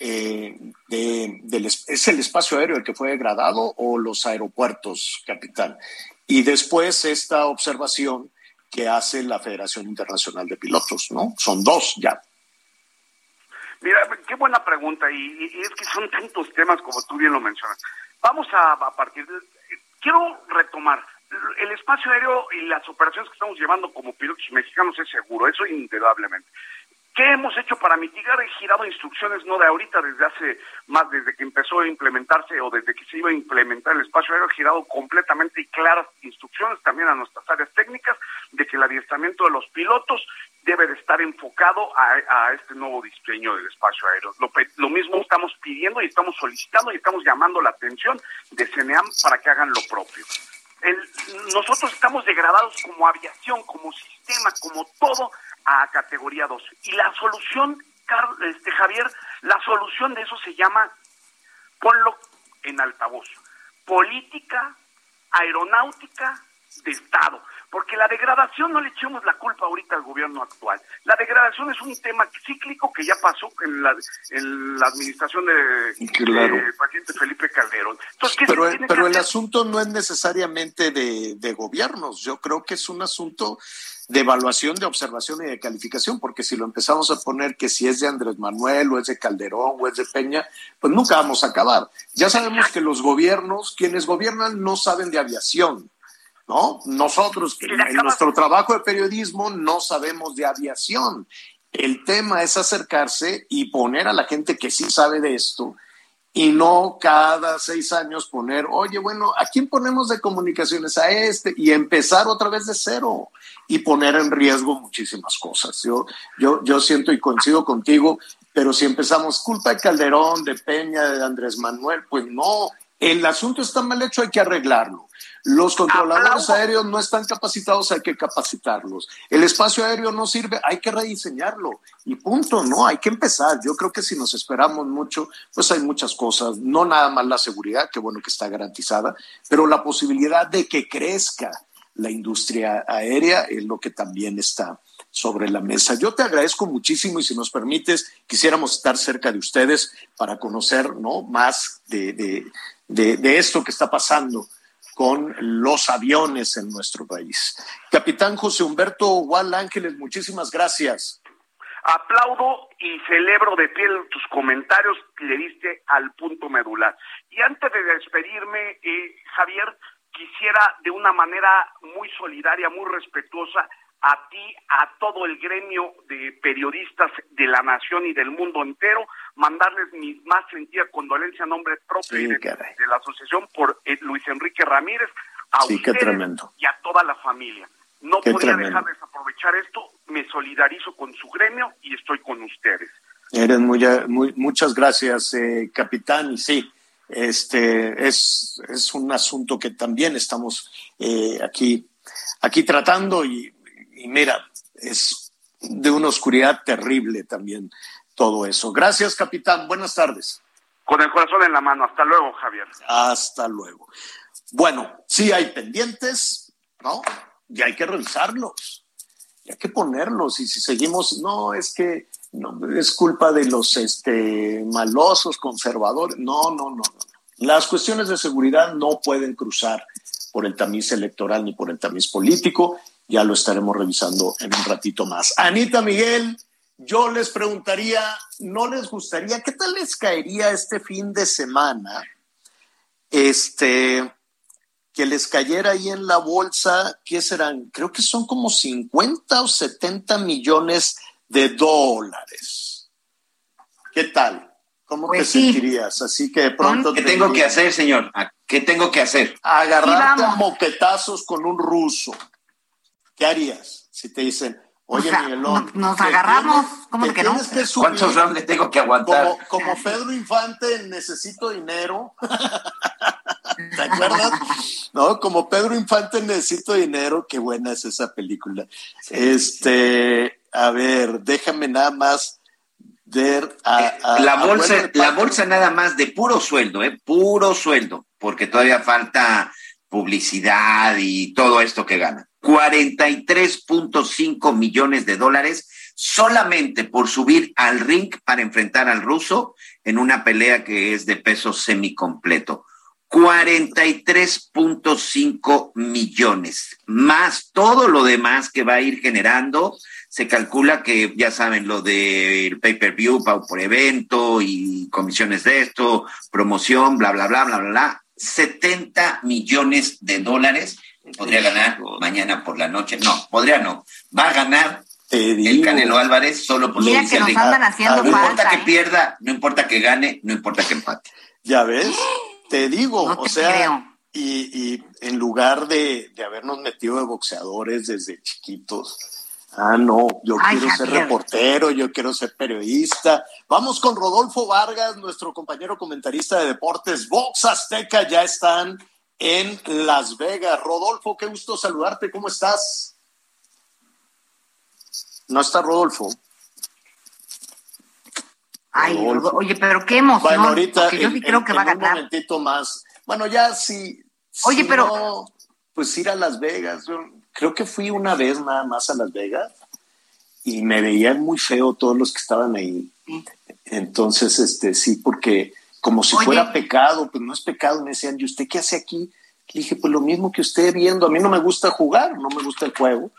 eh, ¿es el espacio aéreo el que fue degradado o los aeropuertos, capitán? Y después esta observación que hace la Federación Internacional de Pilotos, ¿no? Son dos ya.
Mira, qué buena pregunta y, es que son tantos temas como tú bien lo mencionas. Vamos a, partir de... Quiero retomar, el espacio aéreo y las operaciones que estamos llevando como pilotos mexicanos es seguro, eso indudablemente. ¿Qué hemos hecho para mitigar? He girado instrucciones no de ahorita, desde hace más, desde que empezó a implementarse o desde que se iba a implementar el espacio aéreo, he girado completamente y claras instrucciones también a nuestras áreas técnicas de que el adiestramiento de los pilotos debe de estar enfocado a, este nuevo diseño del espacio aéreo. Lo, lo, mismo estamos pidiendo y estamos solicitando y estamos llamando la atención de CENEAM para que hagan lo propio. El, nosotros estamos degradados como aviación, como sistema, como todo a categoría 2. Y la solución, este, Javier, la solución de eso se llama, ponlo en altavoz, política aeronáutica de Estado. Porque la degradación no le echemos la culpa ahorita al gobierno actual. La degradación es un tema cíclico que ya pasó en la, en la administración de, presidente Felipe Calderón. Entonces,
pero pero el asunto no es necesariamente de, de gobiernos. Yo creo que es un asunto de evaluación, de observación y de calificación, porque si lo empezamos a poner que si es de Andrés Manuel o es de Calderón o es de Peña, pues nunca vamos a acabar. Ya sabemos que los gobiernos, quienes gobiernan, no saben de aviación, ¿no? Nosotros, en nuestro trabajo de periodismo, no sabemos de aviación. El tema es acercarse y poner a la gente que sí sabe de esto y no cada seis años poner, oye, bueno, ¿a quién ponemos de comunicaciones? A este, y empezar otra vez de cero y poner en riesgo muchísimas cosas. Yo, yo, yo siento y coincido contigo, pero si empezamos culpa de Calderón, de Peña, de Andrés Manuel, pues no, el asunto está mal hecho, hay que arreglarlo. Los controladores aéreos no están capacitados, hay que capacitarlos. El espacio aéreo no sirve, hay que rediseñarlo. Y punto, ¿no? Hay que empezar. Yo creo que si nos esperamos mucho, pues hay muchas cosas. No nada más la seguridad, que bueno que está garantizada, pero la posibilidad de que crezca la industria aérea es lo que también está sobre la mesa. Yo te agradezco muchísimo y si nos permites, quisiéramos estar cerca de ustedes para conocer ¿no? más de, de esto que está pasando con los aviones en nuestro país. Capitán José Humberto Gual Ángeles, muchísimas gracias.
Aplaudo y celebro de pie tus comentarios le diste al punto medular. Y antes de despedirme, eh, Javier, quisiera de una manera muy solidaria, muy respetuosa, a ti, a todo el gremio de periodistas de la nación y del mundo entero, mandarles mi más sentida condolencia a nombre propio de, la asociación por eh, Luis Enrique Ramírez, a ustedes y a toda la familia. No podía dejar de desaprovechar esto, me solidarizo con su gremio y estoy con ustedes.
Eres muy, muy muchas gracias, eh, capitán, y sí, este es, es un asunto que también estamos eh, aquí, aquí tratando y y mira, es de una oscuridad terrible también todo eso. Gracias, capitán. Buenas tardes.
Con el corazón en la mano. Hasta luego, Javier.
Hasta luego. Bueno, sí hay pendientes, ¿no? Y hay que revisarlos. Y hay que ponerlos. Y si seguimos, no, es que no, es culpa de los este, malosos, conservadores. No, no, no, no. Las cuestiones de seguridad no pueden cruzar por el tamiz electoral ni por el tamiz político ya lo estaremos revisando en un ratito más. Anita Miguel, yo les preguntaría, ¿no les gustaría, qué tal les caería este fin de semana? Este, que les cayera ahí en la bolsa, ¿qué serán? Creo que son como 50 o 70 millones de dólares. ¿Qué tal? ¿Cómo te pues sentirías? Así que de pronto.
¿Qué tengo que hacer, señor? ¿Qué tengo que hacer?
Agarrarte a moquetazos con un ruso. ¿Qué harías si te dicen, oye, Miguelón?
Nos agarramos, ¿cómo que, no?
¿Cuántos rounds tengo que aguantar?
Como, Pedro Infante, necesito dinero. ¿Te acuerdas? No, como Pedro Infante, necesito dinero. Qué buena es esa película. Este, a ver, déjame nada más ver a,
eh, la bolsa, la bolsa nada más de puro sueldo, eh, puro sueldo, porque todavía falta publicidad y todo esto que gana. 43.5 millones de dólares solamente por subir al ring para enfrentar al ruso en una pelea que es de peso semicompleto. 43.5 millones, más todo lo demás que va a ir generando. Se calcula que, ya saben, lo del pay-per-view por evento y comisiones de esto, promoción, bla, bla, bla, bla, bla, bla, 70 millones de dólares podría ganar mañana por la noche. No, podría no. Va a ganar el Canelo Álvarez solo por
Mira que nos andan haciendo
No importa que
¿eh?
pierda, no importa que gane, no importa que empate.
Ya ves, te digo,
No te
o sea,
creo.
y, y en lugar de, de habernos metido de boxeadores desde chiquitos, ah, no, yo
Ay,
quiero ser reportero, yo quiero ser periodista. Vamos con Rodolfo Vargas, nuestro compañero comentarista de deportes, Vox Azteca, ya están en Las Vegas. Rodolfo, qué gusto saludarte, ¿cómo estás? No está Rodolfo.
Ay,
Rodolfo.
oye, pero qué emoción.
Bueno, ahorita
porque yo
en-
sí creo
en-
que va a
en un
ganar.
momentito más. Bueno, ya sí.
Oye,
si
pero-
no, pues ir a Las Vegas. Yo creo que fui una vez nada más a Las Vegas y me veían muy feo todos los que estaban ahí. Entonces, este, sí, porque como si
Oye.
fuera pecado, pues no es pecado. Me decían, ¿y usted qué hace aquí? Le dije, pues lo mismo que usted viendo. A mí no me gusta jugar, no me gusta el juego,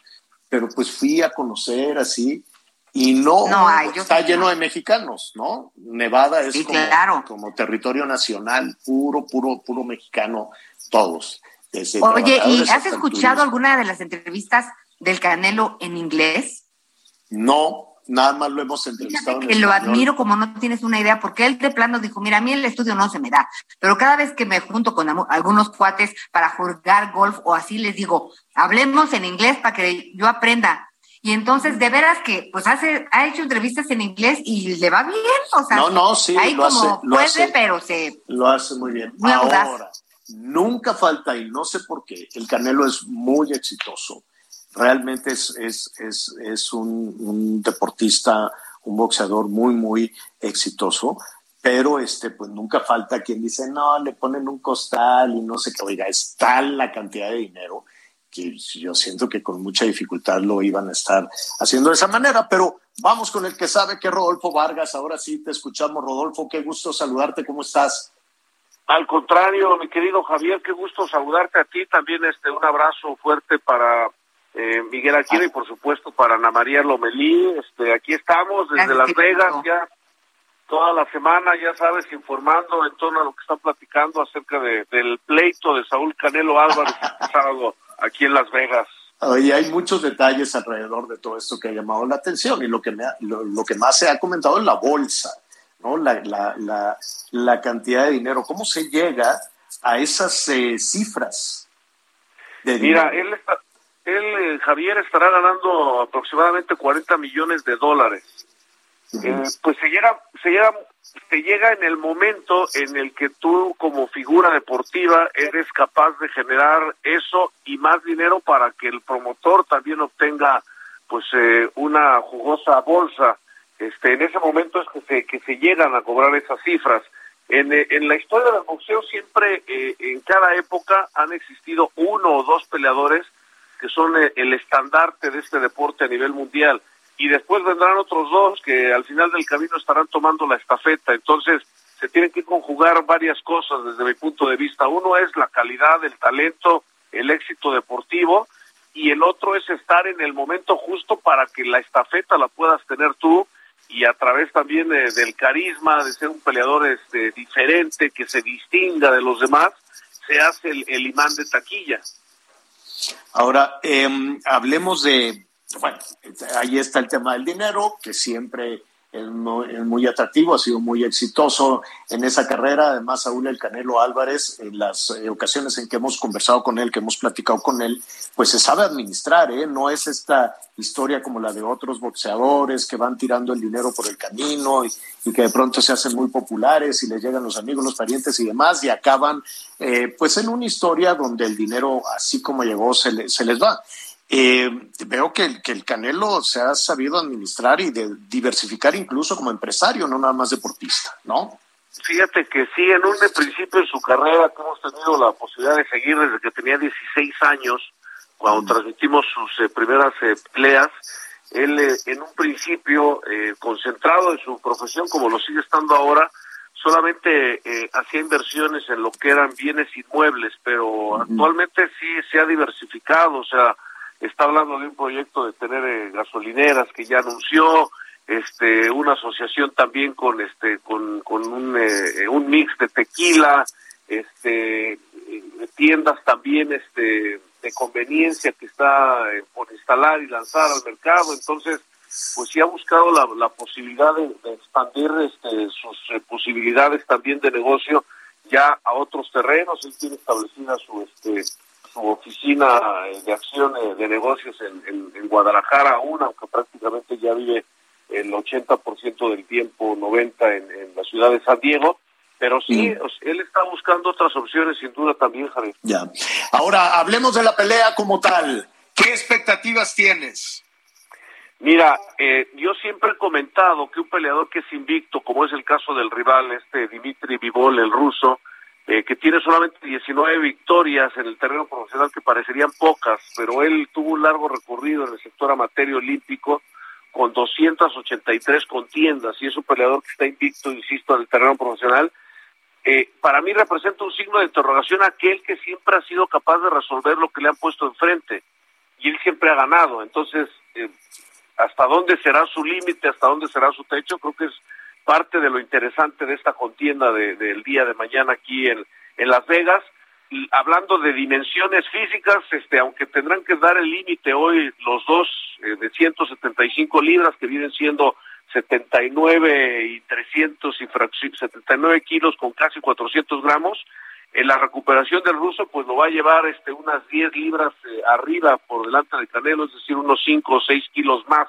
pero pues fui a conocer así. Y no,
No, ay, yo
está lleno
no.
de mexicanos, ¿no? Nevada es
Sí,
como,
claro.
como territorio nacional, puro, puro, puro mexicano, todos. desde
Oye, ¿y has escuchado alguna de las entrevistas del Canelo en inglés?
No, nada más lo hemos entrevistado.
Fíjate
en
que lo
español.
admiro como no tienes una idea, porque él de plano dijo, mira, a mí el estudio no se me da, pero cada vez que me junto con algunos cuates para jugar golf o así, les digo, hablemos en inglés para que yo aprenda. Y entonces, de veras que, pues hace, ha hecho entrevistas en inglés y le va bien, o sea,
No, no, sí,
ahí
lo
como
hace- lo
puede,
hace.
pero se...
Lo hace muy bien.
Muy audaz.
Ahora, nunca falta, y no sé por qué, el Canelo es muy exitoso. Realmente es, es, es, es un, un deportista, un boxeador muy, muy exitoso. Pero este, pues nunca falta quien dice, no, le ponen un costal y no sé qué. Oiga, es tal la cantidad de dinero que yo siento que con mucha dificultad lo iban a estar haciendo de esa manera. Pero vamos con el que sabe que Rodolfo Vargas. Ahora sí te escuchamos, Rodolfo. Qué gusto saludarte. ¿Cómo estás?
Al contrario, mi querido Javier, qué gusto saludarte a ti. También este un abrazo fuerte para eh, Miguel Aquino y por supuesto para Ana María Lomelí. Este, aquí estamos desde Las. Vegas ya toda la semana, ya sabes, informando en torno a lo que están platicando acerca de, del pleito de Saúl Canelo Álvarez este sábado aquí en Las Vegas.
Oye, hay muchos detalles alrededor de todo esto que ha llamado la atención y lo que, me ha- lo, lo que más se ha comentado es la bolsa, ¿no? La, la, la, la cantidad de dinero. ¿Cómo se llega a esas eh, cifras? De
Mira, él, está, él eh, Javier, estará ganando aproximadamente 40 millones de dólares. Eh, pues se llega, se llega, se llega en el momento en el que tú como figura deportiva eres capaz de generar eso y más dinero para que el promotor también obtenga pues eh, una jugosa bolsa. Este, en ese momento es que se, que se llegan a cobrar esas cifras. En, eh, en la historia del boxeo siempre, eh, en cada época, han existido uno o dos peleadores que son eh, el estandarte de este deporte a nivel mundial. Y después vendrán otros dos que al final del camino estarán tomando la estafeta. Entonces, se tienen que conjugar varias cosas desde mi punto de vista. Uno es la calidad, el talento, el éxito deportivo, y el otro es estar en el momento justo para que la estafeta la puedas tener tú y a través también eh, del carisma, de ser un peleador este, diferente, que se distinga de los demás, se hace el imán de taquilla.
Ahora, eh, hablemos de, bueno, ahí está el tema del dinero, que siempre es muy, atractivo, ha sido muy exitoso en esa carrera. Además, Saúl El Canelo Álvarez, en las eh, ocasiones en que hemos conversado con él, que hemos platicado con él, pues se sabe administrar, ¿eh? No es esta historia como la de otros boxeadores que van tirando el dinero por el camino y, y que de pronto se hacen muy populares y les llegan los amigos, los parientes y demás y acaban eh, pues en una historia donde el dinero así como llegó se, le- se les va. Eh, veo que, el- que el Canelo se ha sabido administrar y de diversificar incluso como empresario, no nada más deportista, ¿no?
Fíjate que sí, en un principio en su carrera que hemos tenido la posibilidad de seguir desde que tenía 16 años, cuando transmitimos sus eh, primeras eh, peleas, él eh, en un principio, eh, concentrado en su profesión como lo sigue estando ahora, solamente eh, hacía inversiones en lo que eran bienes inmuebles, pero actualmente sí se ha diversificado, o sea, está hablando de un proyecto de tener eh, gasolineras que ya anunció, este una asociación también con este con, con un, eh, un mix de tequila este eh, tiendas también este de conveniencia que está eh, por instalar y lanzar al mercado. Entonces, pues sí ha buscado la, la posibilidad de, de expandir este, sus eh, posibilidades también de negocio ya a otros terrenos. Él tiene establecida su este su oficina de acción eh, de negocios en, en, en Guadalajara aún, aunque prácticamente ya vive el 80% del tiempo, 90% en, en la ciudad de San Diego. Pero sí, sea, él está buscando otras opciones, sin duda también, Javier.
Ya. Ahora, hablemos de la pelea como tal. ¿Qué expectativas tienes?
Mira, eh, yo siempre he comentado que un peleador que es invicto, como es el caso del rival, este Dimitri Vivol, el ruso, eh, que tiene solamente 19 victorias en el terreno profesional, que parecerían pocas, pero él tuvo un largo recorrido en el sector amateur olímpico, con 283 contiendas, y es un peleador que está invicto, insisto, en el terreno profesional. Eh, para mí representa un signo de interrogación aquel que siempre ha sido capaz de resolver lo que le han puesto enfrente, y él siempre ha ganado. Entonces, eh, hasta dónde será su límite, hasta dónde será su techo, creo que es parte de lo interesante de esta contienda de- del día de mañana aquí en, en Las Vegas. Y hablando de dimensiones físicas, este, aunque tendrán que dar el límite hoy los dos eh, de 175 libras que vienen siendo 79 y 300 y fracci- 79 kilos con casi 400 gramos, en la recuperación del ruso pues lo va a llevar este unas 10 libras eh, arriba por delante del Canelo, es decir, unos 5 o 6 kilos más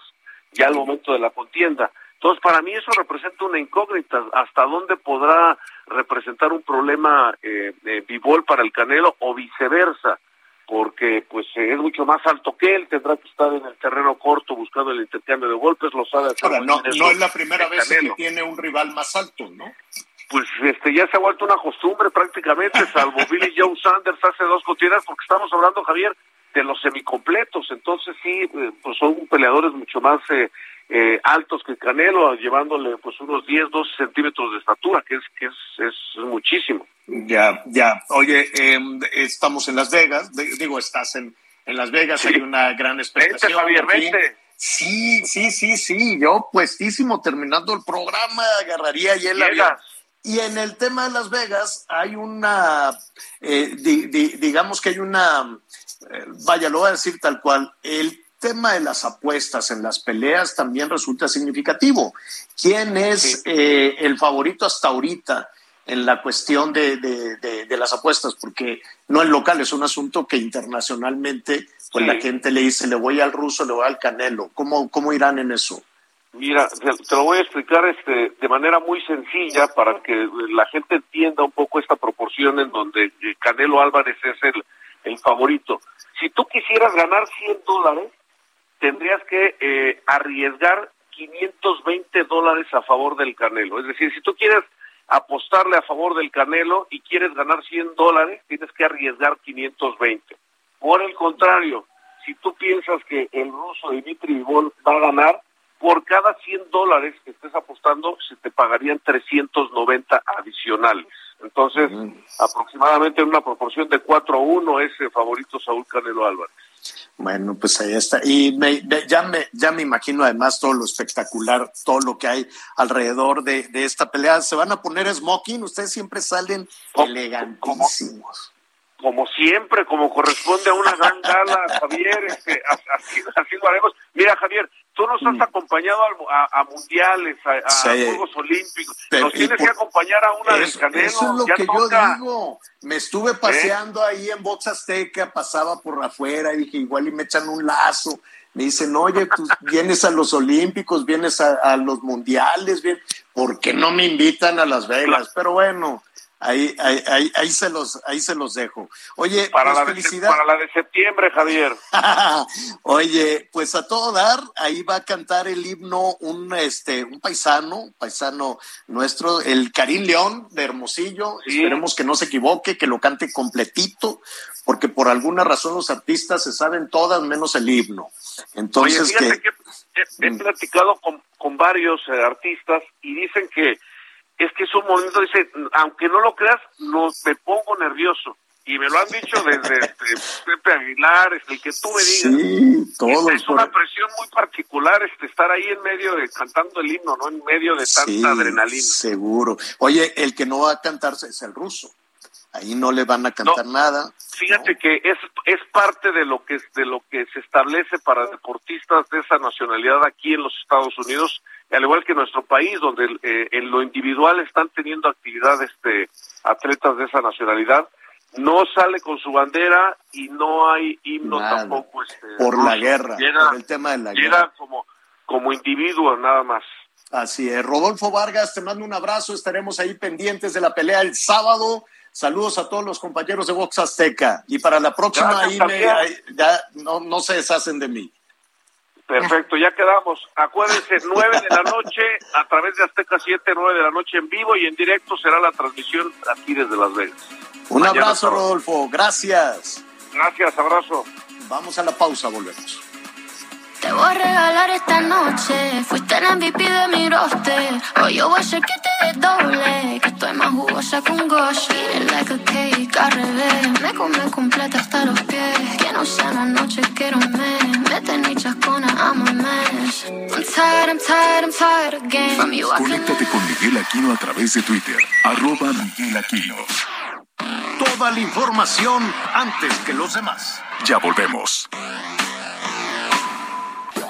ya al momento de la contienda. Entonces, para mí eso representa una incógnita, hasta dónde podrá representar un problema eh, de Bivol para el Canelo o viceversa, porque pues eh, es mucho más alto que él, tendrá que estar en el terreno corto buscando el intercambio de golpes, lo sabe
Ahora, no,
bien
no
eso
es la primera vez que tiene un rival más alto, ¿no?
pues este ya se ha vuelto una costumbre prácticamente, salvo Billy Joe Sanders hace dos contiendas, porque estamos hablando, Javier, de los semicompletos, entonces sí, eh, pues son peleadores mucho más eh, eh, altos que Canelo, llevándole pues unos 10, 12 centímetros de estatura, que es que es, es, muchísimo.
Ya, ya. Oye, eh, estamos en Las Vegas, digo, estás en, en Las Vegas,
Sí.
hay una gran expectación.
Vente, Javier, vente.
Sí, sí, sí, sí, yo puestísimo, terminando el programa, agarraría y el avión. Y en el tema de Las Vegas hay una, eh, di- di- digamos que hay una, vaya, lo voy a decir tal cual, el tema de las apuestas en las peleas también resulta significativo. ¿Quién es eh, el favorito hasta ahorita en la cuestión de, de- de- de las apuestas? Porque no es local, es un asunto que internacionalmente, pues
Sí.
la gente le dice, le voy al ruso, le voy al canelo. ¿Cómo, cómo irán en eso?
Mira, te, lo voy a explicar este, de manera muy sencilla para que la gente entienda un poco esta proporción en donde eh, Canelo Álvarez es el, el favorito. Si tú quisieras ganar 100 dólares, tendrías que eh, arriesgar 520 dólares a favor del Canelo. Es decir, si tú quieres apostarle a favor del Canelo y quieres ganar 100 dólares, tienes que arriesgar 520. Por el contrario, si tú piensas que el ruso Dimitri Vivol va a ganar, por cada 100 dólares que estés apostando, se te pagarían 390 adicionales. Entonces, aproximadamente en una proporción de 4 a 1 es el favorito Saúl Canelo Álvarez.
Bueno, pues ahí está. Y me- me- ya, me, ya me imagino además todo lo espectacular, todo lo que hay alrededor de, de esta pelea. ¿Se van a poner smoking? Ustedes siempre salen elegantísimos.
Como siempre, como corresponde a una gran gala, Javier, este, así, así lo haremos. Mira, Javier, tú nos has acompañado al- a, a mundiales, a. Juegos Olímpicos.
Pero,
nos tienes
por-
que acompañar a una del
Eso,
Canelo.
eso es lo
ya
que
toca.
yo digo. Me estuve paseando ahí en Box Azteca, pasaba por afuera y dije, igual y me echan un lazo. Me dicen, oye, tú vienes a los Olímpicos, vienes a, los Mundiales, bien, ¿por qué no me invitan a Las Vegas? Pero bueno, ahí, ahí, ahí, ahí se los, ahí se los dejo. Oye,
Para,
pues
la de,
felicidades.
para la de septiembre, Javier.
Oye, pues a todo dar, ahí va a cantar el himno un este un paisano, paisano nuestro, el Karim León de Hermosillo.
Sí.
Esperemos que no se equivoque, que lo cante completito, porque por alguna razón los artistas se saben todas menos el himno. Entonces
Oye, fíjate
que
que he, he platicado con, con varios eh, artistas y dicen que es que es un momento, dice, aunque no lo creas, no, me pongo nervioso. Y me lo han dicho desde este, Pepe Aguilar, este, el que tú me digas.
sí, todos
es una presión muy particular este, estar ahí en medio de cantando el himno, ¿no? En medio de tanta
sí,
adrenalina.
Seguro. Oye, el que no va a cantarse es el ruso. Ahí no le van a cantar nada.
Fíjate que es es parte de lo que de lo que se establece para deportistas de esa nacionalidad aquí en los Estados Unidos, al igual que nuestro país, donde eh, en lo individual están teniendo actividad este atletas de esa nacionalidad. No sale con su bandera y no hay himno
Nada.
tampoco. Este,
Por la guerra,
Llega,
por el tema de la guerra.
como como individuo nada más.
Así es. Rodolfo Vargas, te mando un abrazo. Estaremos ahí pendientes de la pelea el sábado. Saludos a todos los compañeros de Box Azteca. Y para la próxima,
Gracias,
ahí me-
Javier.
ahí ya no, no se deshacen de mí.
Perfecto, ya quedamos. Acuérdense, 9 de la noche a través de Azteca 7, 9 de la noche en vivo y en directo será la transmisión aquí desde Las Vegas.
Un
Mañana
abrazo. Rodolfo. Gracias.
Gracias, abrazo.
Vamos a la pausa, volvemos.
Te voy a regalar esta noche. Fuiste el MVP de mi roster. Hoy yo voy a hacer que te desdoble. Que estoy más jugosa que un Gosh. Eat it like a cake al revés. Me come completa hasta los pies. Que no sea una noche, quiero un mes. Mete ni chascona, I'm a mess. I'm tired, I'm tired, I'm tired again. From you,
Conéctate con Miguel Aquino a través de Twitter, arroba Miguel Aquino.
Toda la información antes que los demás.
Ya volvemos.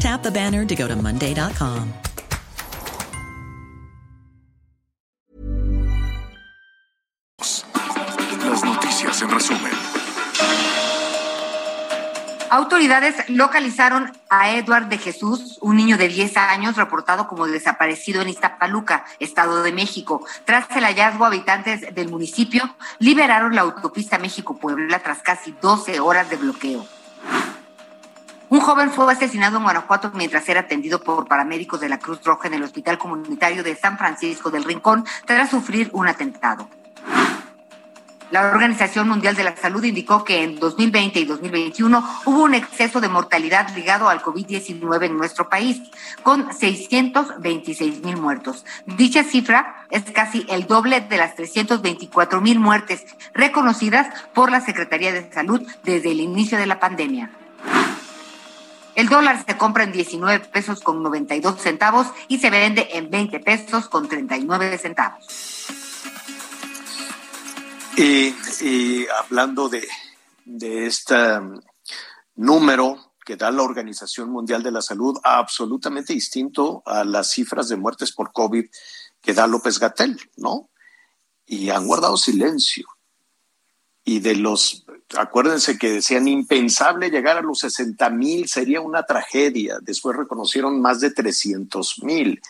Tap the banner to go to Monday.com.
Las noticias en resumen.
Autoridades localizaron a Edward de Jesús, un niño de 10 años reportado como desaparecido en Iztapaluca, Estado de México. Tras el hallazgo, habitantes del municipio liberaron la autopista México-Puebla tras casi 12 horas de bloqueo. Un joven fue asesinado en Guanajuato mientras era atendido por paramédicos de la Cruz Roja en el Hospital Comunitario de San Francisco del Rincón tras sufrir un atentado. La Organización Mundial de la Salud indicó que en 2020 y 2021 hubo un exceso de mortalidad ligado al COVID-19 en nuestro país, con 626 mil muertos. Dicha cifra es casi el doble de las 324 mil muertes reconocidas por la Secretaría de Salud desde el inicio de la pandemia. El dólar se compra en 19 pesos con 92 centavos y se vende en 20 pesos con 39 centavos.
Y, hablando de, de este um, número que da la Organización Mundial de la Salud, absolutamente distinto a las cifras de muertes por COVID que da López Gatel, ¿no? Y han guardado silencio. Y de los, acuérdense que decían impensable llegar a los 60 mil, sería una tragedia. Después reconocieron más de 300 mil.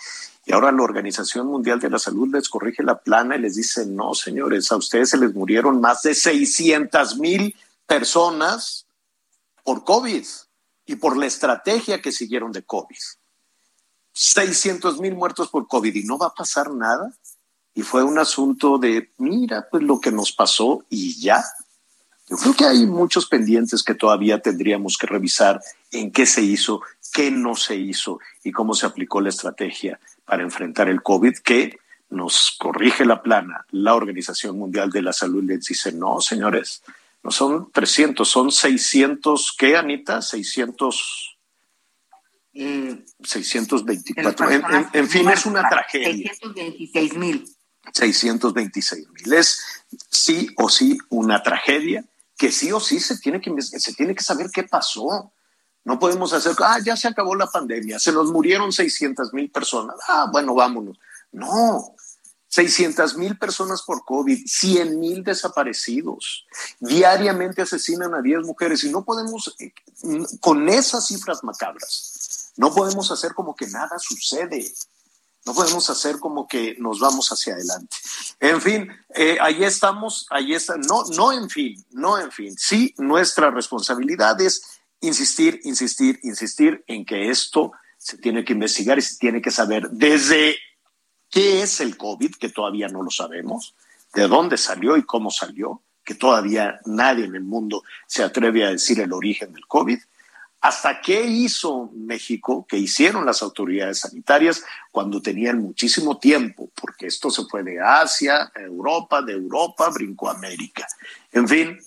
Y ahora la Organización Mundial de la Salud les corrige la plana y les dice, no, señores, a ustedes se les murieron más de 600 mil personas por COVID y por la estrategia que siguieron de COVID. 600 mil muertos por COVID y no va a pasar nada. Y fue un asunto de, mira, pues lo que nos pasó y ya. Yo creo que hay muchos pendientes que todavía tendríamos que revisar en qué se hizo, qué no se hizo y cómo se aplicó la estrategia para enfrentar el COVID, que nos corrige la plana. La Organización Mundial de la Salud les dice, no, señores, no son 300, son 600, ¿qué, Anita? 600...
Eh,
624. En, en, en fin, es una tragedia.
626 mil.
626 mil. Es sí o sí una tragedia que sí o sí se tiene que, se tiene que saber qué pasó. No podemos hacer, ah, ya se acabó la pandemia, se nos murieron 600 mil personas. Ah, bueno, vámonos. No, 600 mil personas por COVID, 100 mil desaparecidos. Diariamente asesinan a 10 mujeres y no podemos, eh, con esas cifras macabras, no podemos hacer como que nada sucede. No podemos hacer como que nos vamos hacia adelante. En fin, eh, ahí estamos, ahí está. No, no, en fin, no, en fin. Sí, nuestra responsabilidad es insistir, insistir, insistir en que esto se tiene que investigar y se tiene que saber desde qué es el COVID, que todavía no lo sabemos, de dónde salió y cómo salió, que todavía nadie en el mundo se atreve a decir el origen del COVID, hasta qué hizo México, qué hicieron las autoridades sanitarias cuando tenían muchísimo tiempo, porque esto se fue de Asia Europa, de Europa brincó a América. En fin,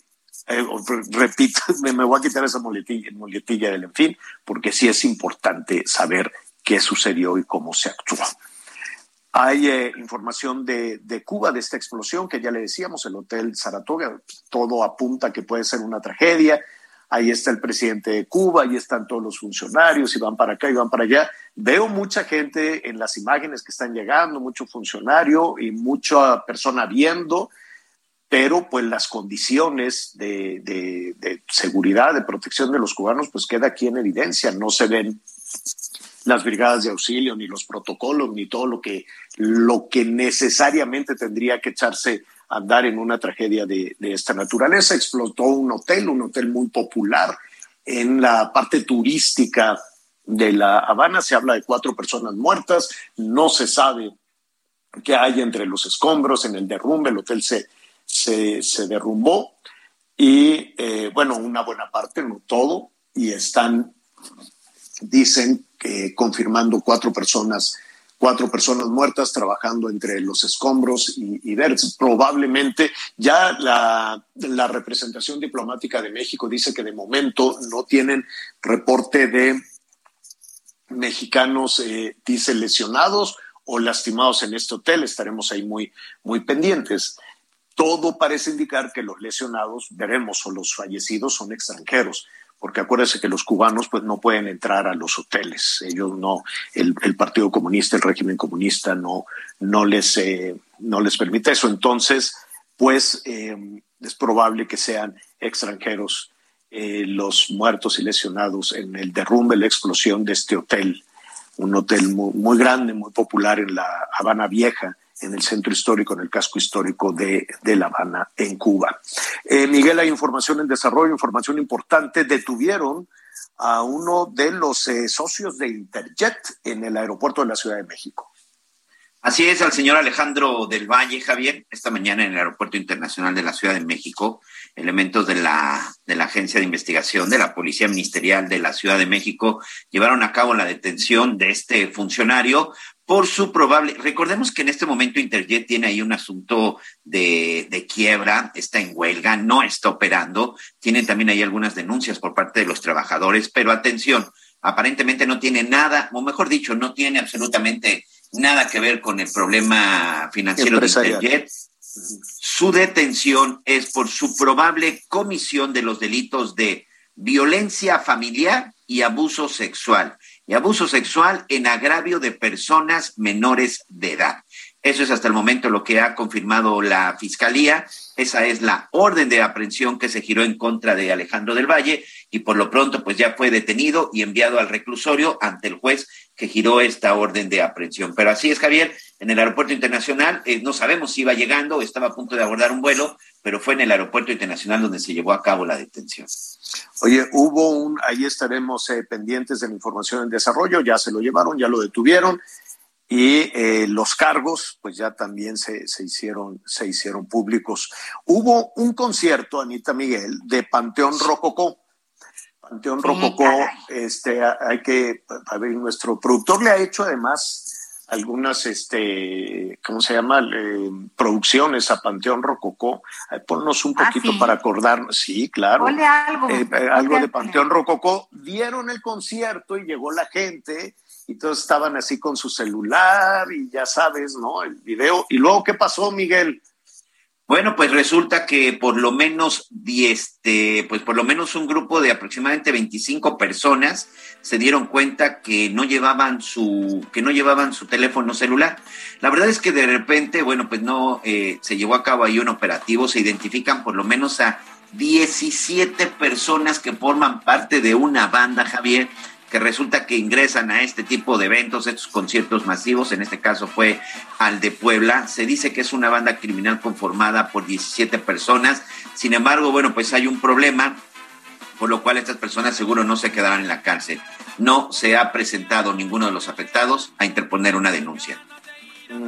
eh, repito, me, voy a quitar esa muletilla del en fin, porque sí es importante saber qué sucedió y cómo se actuó. Hay eh, información de, de, Cuba, de esta explosión que ya le decíamos, el Hotel Saratoga, todo apunta que puede ser una tragedia. Ahí está el presidente de Cuba, ahí están todos los funcionarios y van para acá y van para allá. Veo mucha gente en las imágenes que están llegando, mucho funcionario y mucha persona viendo, pero pues las condiciones de, de, seguridad, de protección de los cubanos, pues queda aquí en evidencia, no se ven las brigadas de auxilio, ni los protocolos, ni todo lo que, lo que necesariamente tendría que echarse andar en una tragedia de, de esta naturaleza. Explotó un hotel, un hotel muy popular en la parte turística de La Habana. Se habla de cuatro personas muertas. No se sabe qué hay entre los escombros, en el derrumbe. El hotel se, se, se derrumbó. Y eh, bueno, una buena parte, no todo. Y están, dicen eh, confirmando cuatro personas, cuatro personas muertas trabajando entre los escombros y, ver. Probablemente ya la, la, representación diplomática de México dice que de momento no tienen reporte de mexicanos, eh, dice, lesionados o lastimados en este hotel. Estaremos ahí muy, muy pendientes. Todo parece indicar que los lesionados, veremos, o los fallecidos son extranjeros porque acuérdese que los cubanos pues no pueden entrar a los hoteles, ellos no, el, Partido Comunista, el régimen comunista no, no, les, eh, no les permite eso, entonces pues eh, es probable que sean extranjeros eh, los muertos y lesionados en el derrumbe, la explosión de este hotel, un hotel muy grande, muy popular en la Habana Vieja, en el centro histórico, en el casco histórico de, de La Habana, en Cuba. Eh, Miguel, hay información en desarrollo, información importante. Detuvieron a uno de los eh, socios de Interjet en el aeropuerto de la Ciudad de México.
Así es, al señor Alejandro del Valle, Javier, esta mañana en el Aeropuerto Internacional de la Ciudad de México, elementos de la, de la Agencia de Investigación de la Policía Ministerial de la Ciudad de México llevaron a cabo la detención de este funcionario por su probable, recordemos que en este momento Interjet tiene ahí un asunto de, de, quiebra, está en huelga, no está operando, tienen también ahí algunas denuncias por parte de los trabajadores, pero atención, aparentemente no tiene nada, o mejor dicho, no tiene absolutamente nada que ver con el problema financiero de Interjet. Su detención es por su probable comisión de los delitos de violencia familiar y abuso sexual y abuso sexual en agravio de personas menores de edad. Eso es hasta el momento lo que ha confirmado la Fiscalía. Esa es la orden de aprehensión que se giró en contra de Alejandro del Valle y por lo pronto pues ya fue detenido y enviado al reclusorio ante el juez que giró esta orden de aprehensión. Pero así es, Javier, en el aeropuerto internacional, eh, no sabemos si iba llegando, estaba a punto de abordar un vuelo, pero fue en el aeropuerto internacional donde se llevó a cabo la detención.
Oye, hubo un, ahí estaremos eh, pendientes de la información en desarrollo, ya se lo llevaron, ya lo detuvieron y eh, los cargos pues ya también se, se, hicieron, se hicieron públicos. Hubo un concierto, Anita Miguel, de Panteón Rococó. Panteón Rococó, este, hay que, a ver, nuestro productor le ha hecho además algunas, este, ¿cómo se llama? Eh, producciones a Panteón Rococó. ponnos un ah, poquito para acordarnos. Sí, claro.
algo.
Eh, eh, algo de Panteón Rococó. Dieron el concierto y llegó la gente y todos estaban así con su celular y ya sabes, ¿no? El video. ¿Y luego qué pasó, Miguel?
Bueno, pues resulta que por lo menos este, pues por lo menos un grupo de aproximadamente 25 personas se dieron cuenta que no llevaban su, que no llevaban su teléfono celular. La verdad es que de repente, bueno, pues no eh, se llevó a cabo ahí un operativo, se identifican por lo menos a 17 personas que forman parte de una banda, Javier, que resulta que ingresan a este tipo de eventos, estos conciertos masivos, en este caso fue al de Puebla. Se dice que es una banda criminal conformada por 17 personas. Sin embargo, bueno, pues hay un problema, por lo cual estas personas seguro no se quedarán en la cárcel. No se ha presentado ninguno de los afectados a interponer una denuncia.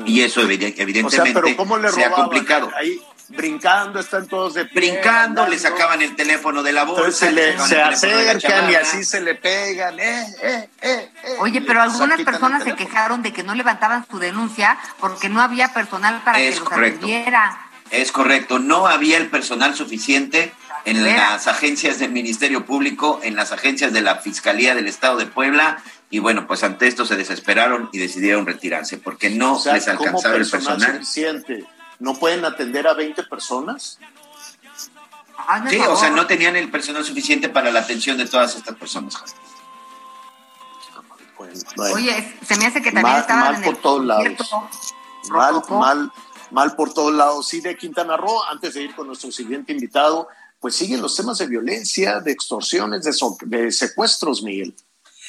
Y eso evidentemente
o sea, pero ¿cómo le
se ha complicado.
Ahí brincando, están todos de
pie, Brincando, le sacaban el teléfono de la bolsa.
se, le, se acercan y así se le pegan. Eh, eh, eh,
Oye, pero algunas personas se quejaron de que no levantaban su denuncia porque no había personal para que los atendiera.
Es correcto, no había el personal suficiente en las agencias del Ministerio Público, en las agencias de la Fiscalía del Estado de Puebla, y bueno, pues ante esto se desesperaron y decidieron retirarse, porque no les alcanzaba el personal.
Suficiente? ¿No pueden atender a 20 personas?
Sí, o sea, no tenían el personal suficiente para la atención de todas estas personas.
Oye, se me hace que también estaban
mal por todos lados. Mal, mal, mal por todos lados. Sí, de Quintana Roo, antes de ir con nuestro siguiente invitado, pues siguen los temas de violencia, de extorsiones, de, secuestros, Miguel.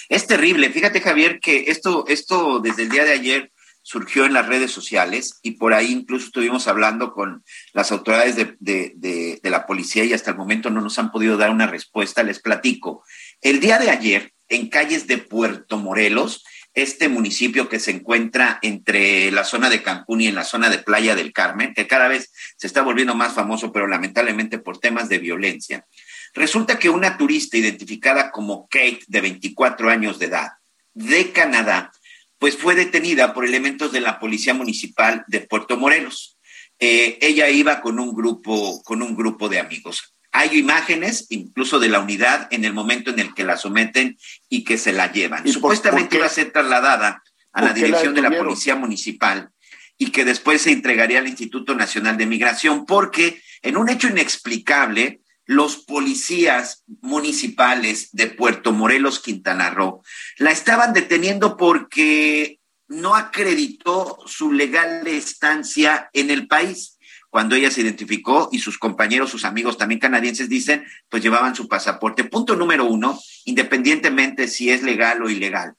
Es terrible. Fíjate, Javier, que esto, esto desde el día de ayer surgió en las redes sociales y por ahí incluso estuvimos hablando con las autoridades de, de, de, la policía y hasta el momento no nos han podido dar una respuesta. Les platico. El día de ayer, en calles de Puerto Morelos, este municipio que se encuentra entre la zona de Cancún y en la zona de Playa del Carmen, que cada vez se está volviendo más famoso, pero lamentablemente por temas de violencia. Resulta que una turista identificada como Kate, de 24 años de edad, de Canadá, pues fue detenida por elementos de la Policía Municipal de Puerto Morelos. Eh, ella iba con un grupo, con un grupo de amigos. Hay imágenes incluso de la unidad en el momento en el que la someten y que se la llevan. Supuestamente iba a ser trasladada a la dirección de la Policía Municipal y que después se entregaría al Instituto Nacional de Migración, porque en un hecho inexplicable, los policías municipales de Puerto Morelos, Quintana Roo, la estaban deteniendo porque no acreditó su legal estancia en el país. Cuando ella se identificó y sus compañeros, sus amigos también canadienses dicen, pues llevaban su pasaporte. Punto número uno, independientemente si es legal o ilegal.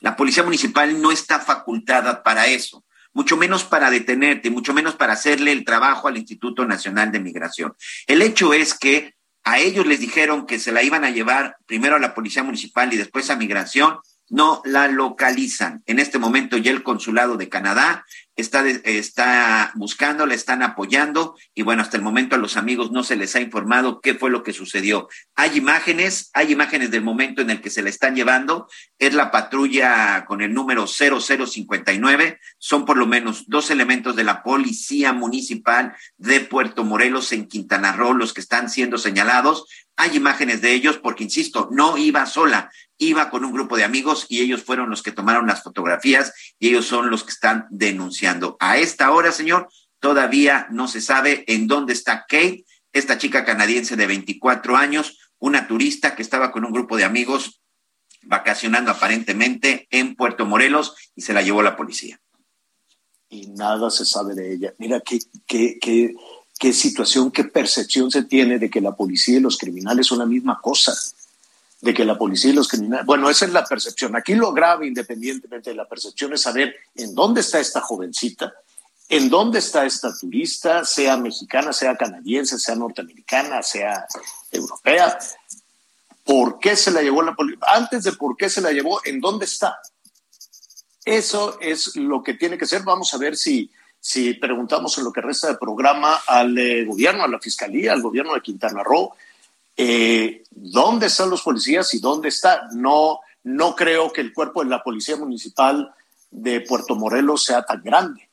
La policía municipal no está facultada para eso mucho menos para detenerte, mucho menos para hacerle el trabajo al Instituto Nacional de Migración. El hecho es que a ellos les dijeron que se la iban a llevar primero a la Policía Municipal y después a Migración, no la localizan. En este momento ya el Consulado de Canadá está, está buscando, le están apoyando y bueno, hasta el momento a los amigos no se les ha informado qué fue lo que sucedió. Hay imágenes, hay imágenes del momento en el que se le están llevando, es la patrulla con el número 0059, son por lo menos dos elementos de la Policía Municipal de Puerto Morelos en Quintana Roo los que están siendo señalados. Hay imágenes de ellos porque, insisto, no iba sola, iba con un grupo de amigos y ellos fueron los que tomaron las fotografías y ellos son los que están denunciando. A esta hora, señor, todavía no se sabe en dónde está Kate, esta chica canadiense de 24 años, una turista que estaba con un grupo de amigos vacacionando aparentemente en Puerto Morelos y se la llevó la policía.
Y nada se sabe de ella. Mira qué, qué, qué, qué situación, qué percepción se tiene de que la policía y los criminales son la misma cosa de que la policía y los criminales, bueno, esa es la percepción. Aquí lo grave, independientemente de la percepción, es saber en dónde está esta jovencita, en dónde está esta turista, sea mexicana, sea canadiense, sea norteamericana, sea europea. ¿Por qué se la llevó la policía? Antes de por qué se la llevó, ¿en dónde está? Eso es lo que tiene que ser. Vamos a ver si, si preguntamos en lo que resta del programa al eh, gobierno, a la fiscalía, al gobierno de Quintana Roo, eh, dónde están los policías y dónde está. No, no creo que el cuerpo de la Policía Municipal de Puerto Morelos sea tan grande.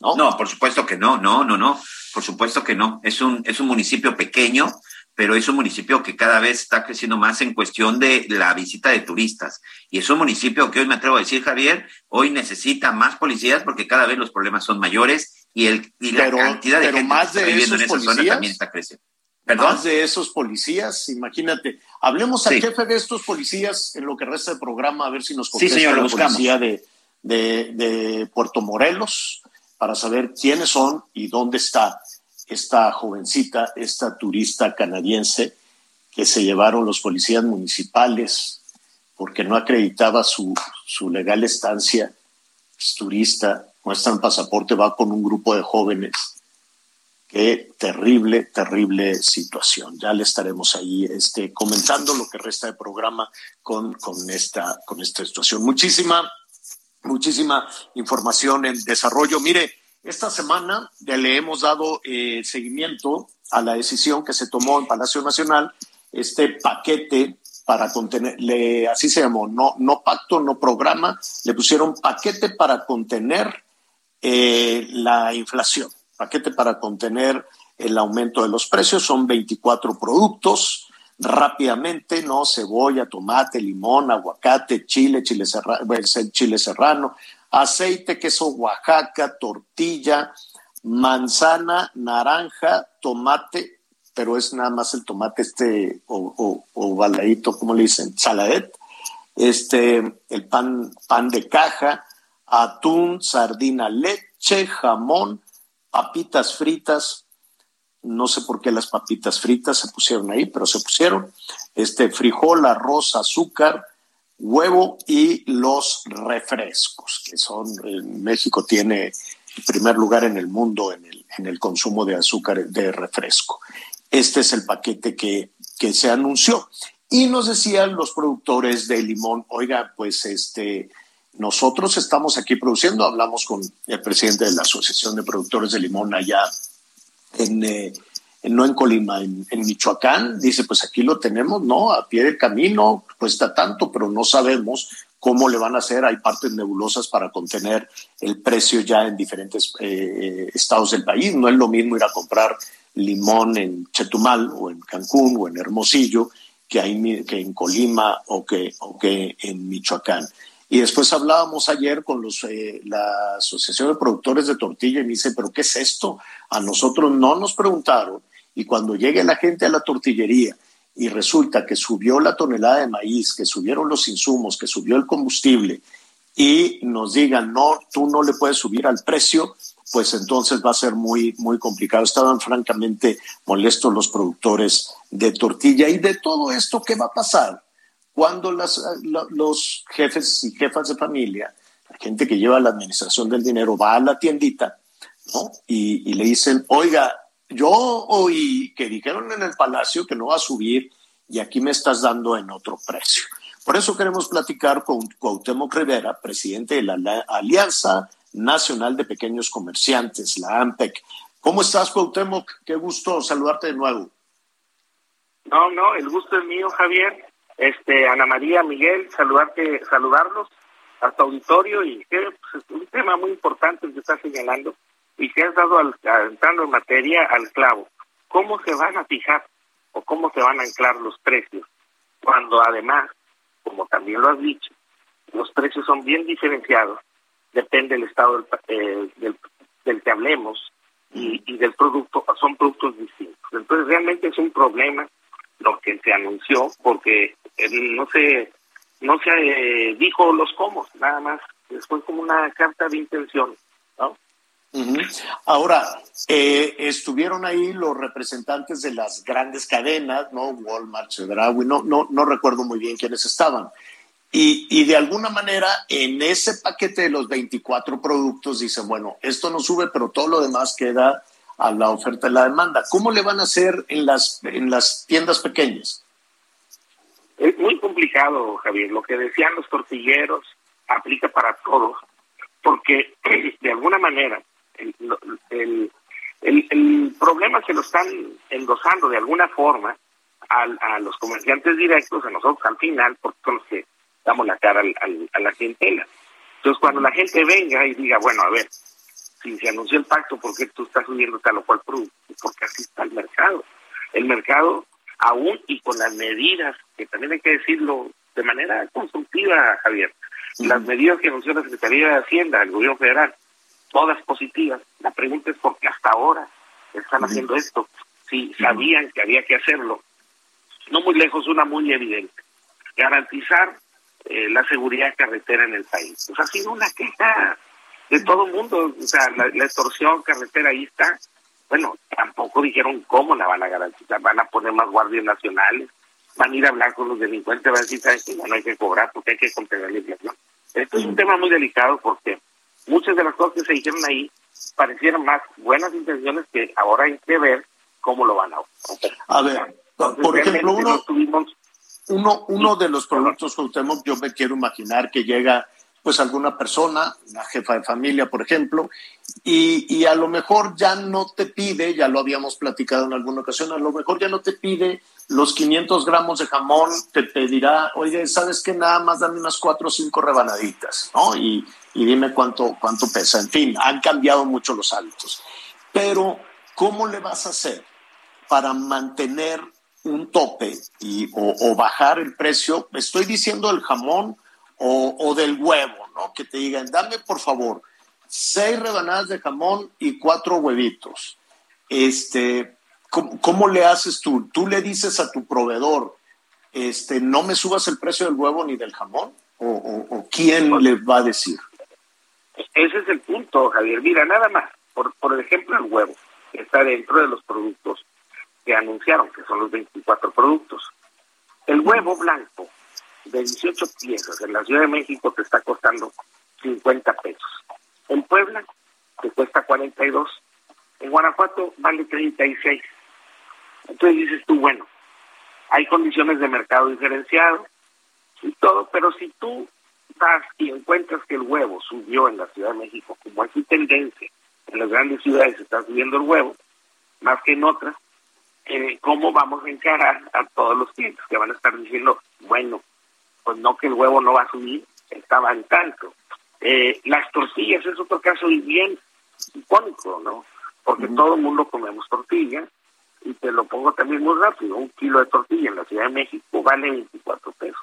¿no? no, por supuesto que no, no, no, no, por supuesto que no. Es un, es un municipio pequeño, pero es un municipio que cada vez está creciendo más en cuestión de la visita de turistas. Y es un municipio que hoy me atrevo a decir, Javier, hoy necesita más policías porque cada vez los problemas son mayores y, el, y la cantidad de gente
más
que está viviendo en esa zona también está creciendo.
Más de esos policías, imagínate. Hablemos al jefe de estos policías en lo que resta del programa, a ver si nos contesta
sí, señor,
la policía de, de, de, Puerto Morelos para saber quiénes son y dónde está esta jovencita, esta turista canadiense que se llevaron los policías municipales porque no acreditaba su, su legal estancia. Es turista, muestra un pasaporte, va con un grupo de jóvenes Qué terrible, terrible situación. Ya le estaremos ahí este, comentando lo que resta del programa con, con, esta, con esta situación. Muchísima, muchísima información en desarrollo. Mire, esta semana le hemos dado eh, seguimiento a la decisión que se tomó en Palacio Nacional, este paquete para contener, le, así se llamó, no, no pacto, no programa, le pusieron paquete para contener eh, la inflación, paquete para contener el aumento de los precios, son 24 productos, rápidamente, ¿no? Cebolla, tomate, limón, aguacate, chile, chile serrano, chile serrano, aceite, queso Oaxaca, tortilla, manzana, naranja, tomate, pero es nada más el tomate este o, o, o baladito, ¿cómo le dicen? Saladet, este, el pan, pan de caja, atún, sardina, leche, jamón, papitas fritas, no sé por qué las papitas fritas se pusieron ahí, pero se pusieron, este frijol, arroz, azúcar, huevo y los refrescos, que son, México tiene el primer lugar en el mundo en el, en el consumo de azúcar de refresco. Este es el paquete que, que se anunció. Y nos decían los productores de limón, oiga, pues este, nosotros estamos aquí produciendo, hablamos con el presidente de la Asociación de Productores de Limón allá en, eh, no en Colima, en, Michoacán, dice, pues aquí lo tenemos, ¿no? A pie de camino, cuesta tanto, pero no sabemos cómo le van a hacer. Hay partes nebulosas para contener el precio ya en diferentes eh, estados del país. No es lo mismo ir a comprar limón en Chetumal o en Cancún o en Hermosillo que, hay, que en Colima o que, o que en Michoacán. Y después hablábamos ayer con los, eh, la Asociación de Productores de Tortilla y me dice, pero ¿qué es esto? A nosotros no nos preguntaron y cuando llegue la gente a la tortillería y resulta que subió la tonelada de maíz, que subieron los insumos, que subió el combustible y nos digan, no, tú no le puedes subir al precio, pues entonces va a ser muy, muy complicado. Estaban francamente molestos los productores de tortilla y de todo esto, ¿qué va a pasar? Cuando las, los jefes y jefas de familia, la gente que lleva la administración del dinero, va a la tiendita ¿no? y, y le dicen, oiga, yo oí que dijeron en el palacio que no va a subir y aquí me estás dando en otro precio. Por eso queremos platicar con Cuauhtémoc Rivera, presidente de la Alianza Nacional de Pequeños Comerciantes, la AMPEC. ¿Cómo estás, Cuauhtémoc? Qué gusto saludarte de nuevo.
No, no, el gusto es mío, Javier este Ana María Miguel saludarte saludarlos a tu auditorio y que pues, un tema muy importante que estás señalando y que has dado al, entrando en materia al clavo. Cómo se van a fijar o cómo se van a anclar los precios cuando además como también lo has dicho los precios son bien diferenciados depende del estado del, eh, del, del que hablemos y, y del producto son productos distintos. Entonces realmente es un problema lo que se anunció porque no se no se eh, dijo los cómo, nada más. Después como una carta de intención, ¿no?
Ahora, eh, estuvieron ahí los representantes de las grandes cadenas, ¿no? Walmart, Chedraui, no, no, no recuerdo muy bien quiénes estaban. Y, y, de alguna manera, en ese paquete de los 24 productos, dicen, bueno, esto no sube, pero todo lo demás queda a la oferta y la demanda. ¿Cómo le van a hacer en las, en las tiendas pequeñas?
Es muy complicado, Javier. Lo que decían los tortilleros aplica para todos, porque de alguna manera el, el, el, problema se lo están endosando de alguna forma a, a, los comerciantes directos, a nosotros al final, porque son los que damos la cara al, al, a la clientela. Entonces, cuando la gente venga y diga, bueno, a ver, si se anunció el pacto, ¿por qué tú estás subiendo tal o cual producto? Porque así está el mercado. El mercado, aún y con las medidas, que también hay que decirlo de manera constructiva, Javier, las medidas que anunció la Secretaría de Hacienda, el gobierno federal, todas positivas. La pregunta es por qué hasta ahora están haciendo esto, si sabían que había que hacerlo. No muy lejos, una muy evidente. Garantizar eh, la seguridad carretera en el país. Pues ha sido una queja de todo el mundo, o sea, la, extorsión carretera ahí está. Bueno, tampoco dijeron cómo la van a garantizar, van a poner más guardias nacionales, van a ir a hablar con los delincuentes, van a decir, ¿sabes que no hay que cobrar porque hay que contener la inflación? Esto es un tema muy delicado porque muchas de las cosas que se dijeron ahí parecieron más buenas intenciones que ahora hay que ver cómo lo van a
hacer. A ver, por ejemplo, uno, uno, uno de los productos que usted, yo me quiero imaginar que llega pues alguna persona, una jefa de familia, por ejemplo, y, y, a lo mejor ya no te pide, ya lo habíamos platicado en alguna ocasión, a lo mejor ya no te pide los 500 gramos de jamón, te pedirá, oye, ¿sabes qué? Nada más dame unas cuatro o cinco rebanaditas, ¿no? Y, y dime cuánto, cuánto pesa. En fin, han cambiado mucho los hábitos. Pero, ¿cómo le vas a hacer para mantener un tope y, o, o bajar el precio? Estoy diciendo el jamón o, del huevo, ¿no? Que te digan, dame por favor seis rebanadas de jamón y cuatro huevitos. Este, ¿cómo, ¿cómo, le haces tú? ¿Tú le dices a tu proveedor, este, no me subas el precio del huevo ni del jamón? ¿O, o, o quién le va a decir?
Ese es el punto, Javier. Mira, nada más, por, por ejemplo, el huevo, que está dentro de los productos que anunciaron, que son los 24 productos. El huevo blanco de 18 piezas en la Ciudad de México te está costando 50 pesos. En Puebla te cuesta 42. En Guanajuato vale 36. Entonces dices tú, bueno, hay condiciones de mercado diferenciado y todo, pero si tú vas y encuentras que el huevo subió en la Ciudad de México, como hay tendencia, en las grandes ciudades está subiendo el huevo, más que en otras, eh, ¿cómo vamos a encarar a todos los clientes que van a estar diciendo, bueno, pues no que el huevo no va a subir, estaba en tanto. Eh, las tortillas es otro caso bien icónico, ¿no? Porque todo el mundo comemos tortilla y te lo pongo también muy rápido. Un kilo de tortilla en la Ciudad de México vale 24 pesos.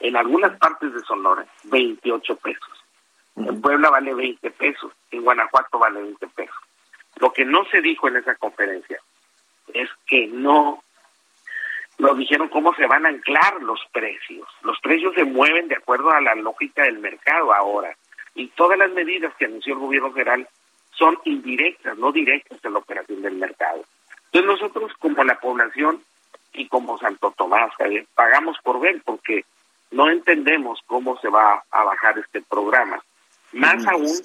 En algunas partes de Sonora, 28 pesos. En Puebla vale 20 pesos. En Guanajuato vale 20 pesos. Lo que no se dijo en esa conferencia es que no nos dijeron cómo se van a anclar los precios. Los precios se mueven de acuerdo a la lógica del mercado ahora. Y todas las medidas que anunció el gobierno federal son indirectas, no directas en la operación del mercado. Entonces nosotros como la población y como Santo Tomás, pagamos por ver porque no entendemos cómo se va a bajar este programa. Más aún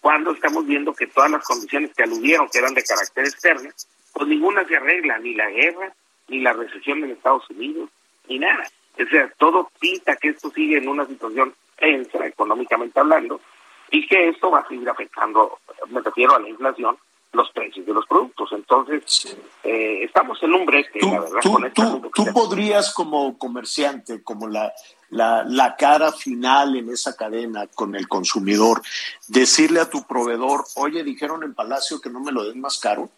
cuando estamos viendo que todas las condiciones que aludieron que eran de carácter externo, pues ninguna se arregla, ni la guerra, ni la recesión en Estados Unidos, ni nada. O sea, todo pinta que esto sigue en una situación tensa, económicamente hablando, y que esto va a seguir afectando, me refiero a la inflación, los precios de los productos. Entonces, eh, estamos en un brete,
tú,
la verdad.
Tú,
con
tú, tú podrías como comerciante, como la, la, la cara final en esa cadena con el consumidor, decirle a tu proveedor, oye, dijeron en Palacio que no me lo den más caro.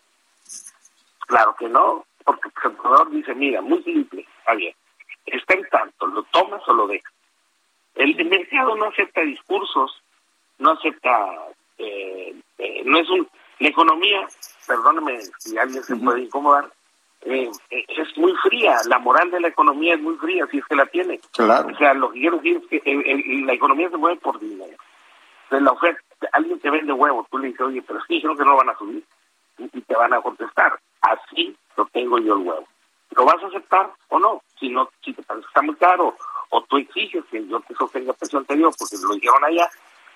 Claro que no, porque el proveedor dice, mira, muy simple, está bien, está en tanto, lo tomas o lo dejas. El mercado no acepta discursos, no acepta, eh, eh, no es un, la economía, perdóneme si alguien se puede incomodar, eh, eh, es muy fría, la moral de la economía es muy fría, si es que la tiene.
Claro.
O sea, lo que quiero decir es que el- el- la economía se mueve por dinero. Entonces, la oferta, alguien te vende huevos, tú le dices, oye, pero que dijeron que no van a subir, y, y te van a contestar, así lo tengo yo el huevo. ¿Lo vas a aceptar o no? Si no, si te parece que está muy caro, o tú exiges que yo te sostenga el precio anterior porque lo dijeron allá,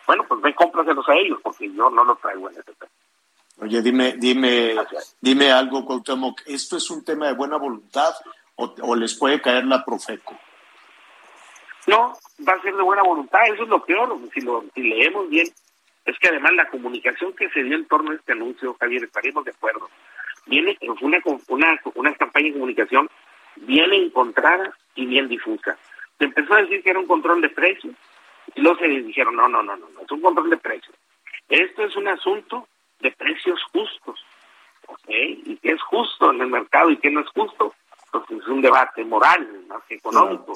bueno, pues ve, cómpraselos a ellos, porque yo no lo traigo en ese precio.
Oye, dime, dime, dime algo, Cuauhtémoc, ¿esto es un tema de buena voluntad o, o les puede caer la Profeco?
No, va a ser de buena voluntad, eso es lo peor, si lo si leemos bien, es que además la comunicación que se dio en torno a este anuncio, Javier, estaremos de acuerdo, viene con una, una, una campaña de comunicación bien encontrada y bien difusa. Se empezó a decir que era un control de precios, y luego se dijeron, no, no, no, no, no, es un control de precios. Esto es un asunto de precios justos, ¿ok? Y qué es justo en el mercado y qué no es justo, pues es un debate moral más que económico.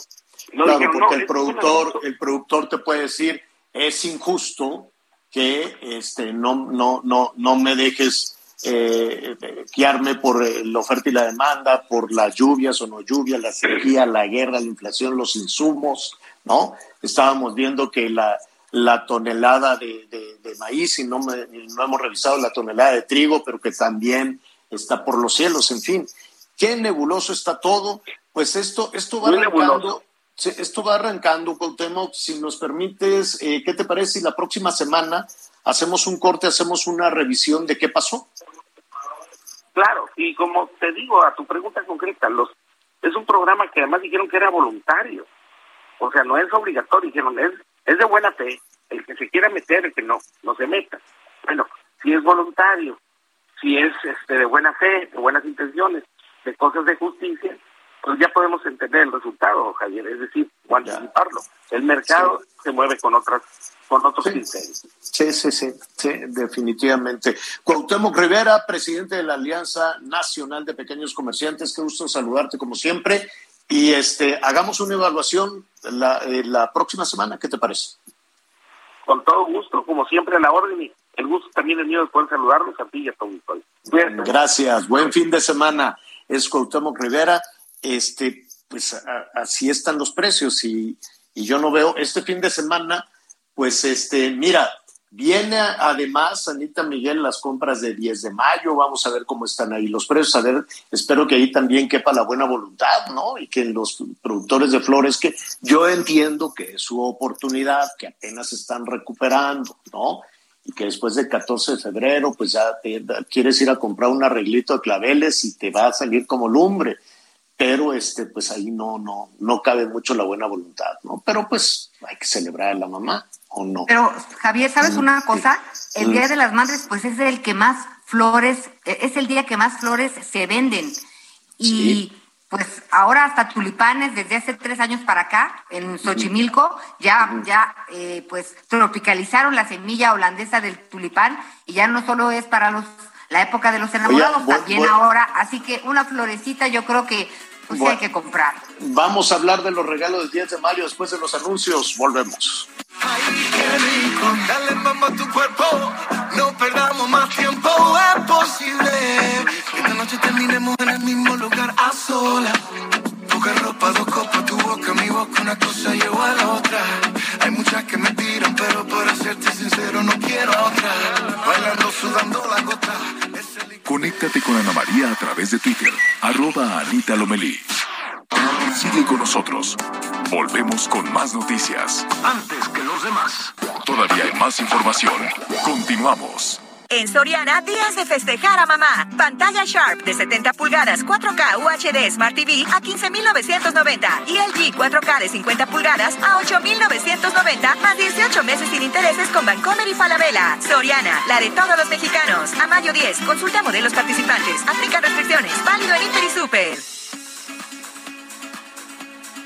Luego
Claro,
dijeron,
porque
no,
el productor, el productor te puede decir, es injusto que este no, no, no, no me dejes eh, eh, guiarme por eh, la oferta y la demanda, por las lluvias o no lluvias, la sequía, la guerra, la inflación, los insumos, ¿no? Estábamos viendo que la, la tonelada de, de- de maíz, y no, me- no hemos revisado la tonelada de trigo, pero que también está por los cielos, en fin. Qué nebuloso está todo. Pues esto, esto va
Muy
arrancando.
nebuloso.
Esto va arrancando, Cuauhtémoc. Si nos permites, eh, ¿qué te parece si la próxima semana hacemos un corte, hacemos una revisión de qué pasó?
Claro, y como te digo a tu pregunta concreta, los es un programa que además dijeron que era voluntario. O sea, no es obligatorio, dijeron, es, es de buena fe. el que se quiera meter, el que no, no se meta. Bueno, si es voluntario, si es este, de buena fe, de buenas intenciones, de cosas de justicia, pues ya podemos entender el resultado, Javier, es decir, anticiparlo. El mercado se mueve con otras con otros
sí.
criterios.
Sí, sí, sí, sí, definitivamente. Cuauhtémoc Rivera, presidente de la Alianza Nacional de Pequeños Comerciantes, qué gusto saludarte como siempre. Y este, hagamos una evaluación la, eh, la próxima semana, ¿qué te parece?
Con todo gusto, como siempre a la orden y el gusto también es mío de poder saludarlos a ti y a tu auditorio.
Gracias, buen fin de semana. Es Cuauhtémoc Rivera. Este, pues a, así están los precios y, y yo no veo este fin de semana, pues este, mira, viene además, Anita Miguel, las compras de 10 de mayo, vamos a ver cómo están ahí los precios, a ver, espero que ahí también quepa la buena voluntad, ¿no? Y que los productores de flores, que yo entiendo que es su oportunidad, que apenas están recuperando, ¿no? y que después del 14 de febrero, pues ya te, quieres ir a comprar un arreglito de claveles y te va a salir como lumbre. Pero este, pues ahí no, no, no cabe mucho la buena voluntad, ¿no? Pero pues hay que celebrar a la mamá, ¿o no?
Pero, Javier, ¿sabes
Mm,
una cosa? El
Mm.
Día de las Madres, pues es el que más flores, eh, es el día que más flores se venden. Y pues ahora hasta tulipanes, desde hace tres años para acá, en Xochimilco, ya, ya eh, pues tropicalizaron la semilla holandesa del tulipán y ya no solo es para los la época de los enamorados,
voy-
también
voy-
ahora, así que una florecita yo creo que pues
Voy-
hay que comprar.
Vamos a hablar de los regalos del 10 de mayo después de los anuncios. Volvemos.
Qué rico, dale mamá a tu cuerpo, no perdamos más tiempo, es posible que esta noche terminemos en el mismo lugar a solas. Poca ropa, dos copas, tu boca, mi boca, una cosa lleva a la otra. Hay muchas que me tiran, pero para serte sincero no quiero otra. Bailando, sudando la gota.
Conéctate con Ana María a través de Twitter, arroba Anita Lomelí. Sigue con nosotros. Volvemos con más noticias.
Antes que los demás.
Todavía hay más información. Continuamos.
En Soriana, días de festejar a mamá. Pantalla Sharp de 70 pulgadas 4K UHD Smart TV a 15,990 y LG 4K de 50 pulgadas a 8,990 más 18 meses sin intereses con Bancomer y Falabella. Soriana, la de todos los mexicanos. A mayo 10, consulta modelos participantes. Aplica restricciones. Válido en Inter y Super.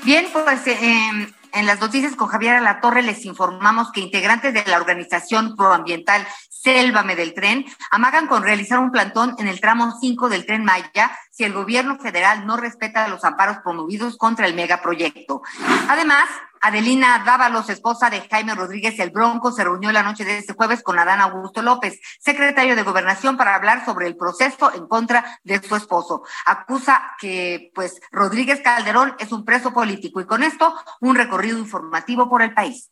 Bien, pues eh, en las noticias con Javier Alatorre les informamos que integrantes de la organización proambiental Sélvame del Tren amagan con realizar un plantón en el tramo 5 del Tren Maya si el gobierno federal no respeta los amparos promovidos contra el megaproyecto. Además, Adelina Dávalos, esposa de Jaime Rodríguez el Bronco, se reunió la noche de este jueves con Adán Augusto López, secretario de Gobernación, para hablar sobre el proceso en contra de su esposo. Acusa que, pues, Rodríguez Calderón es un preso político y con esto un recorrido informativo por el país.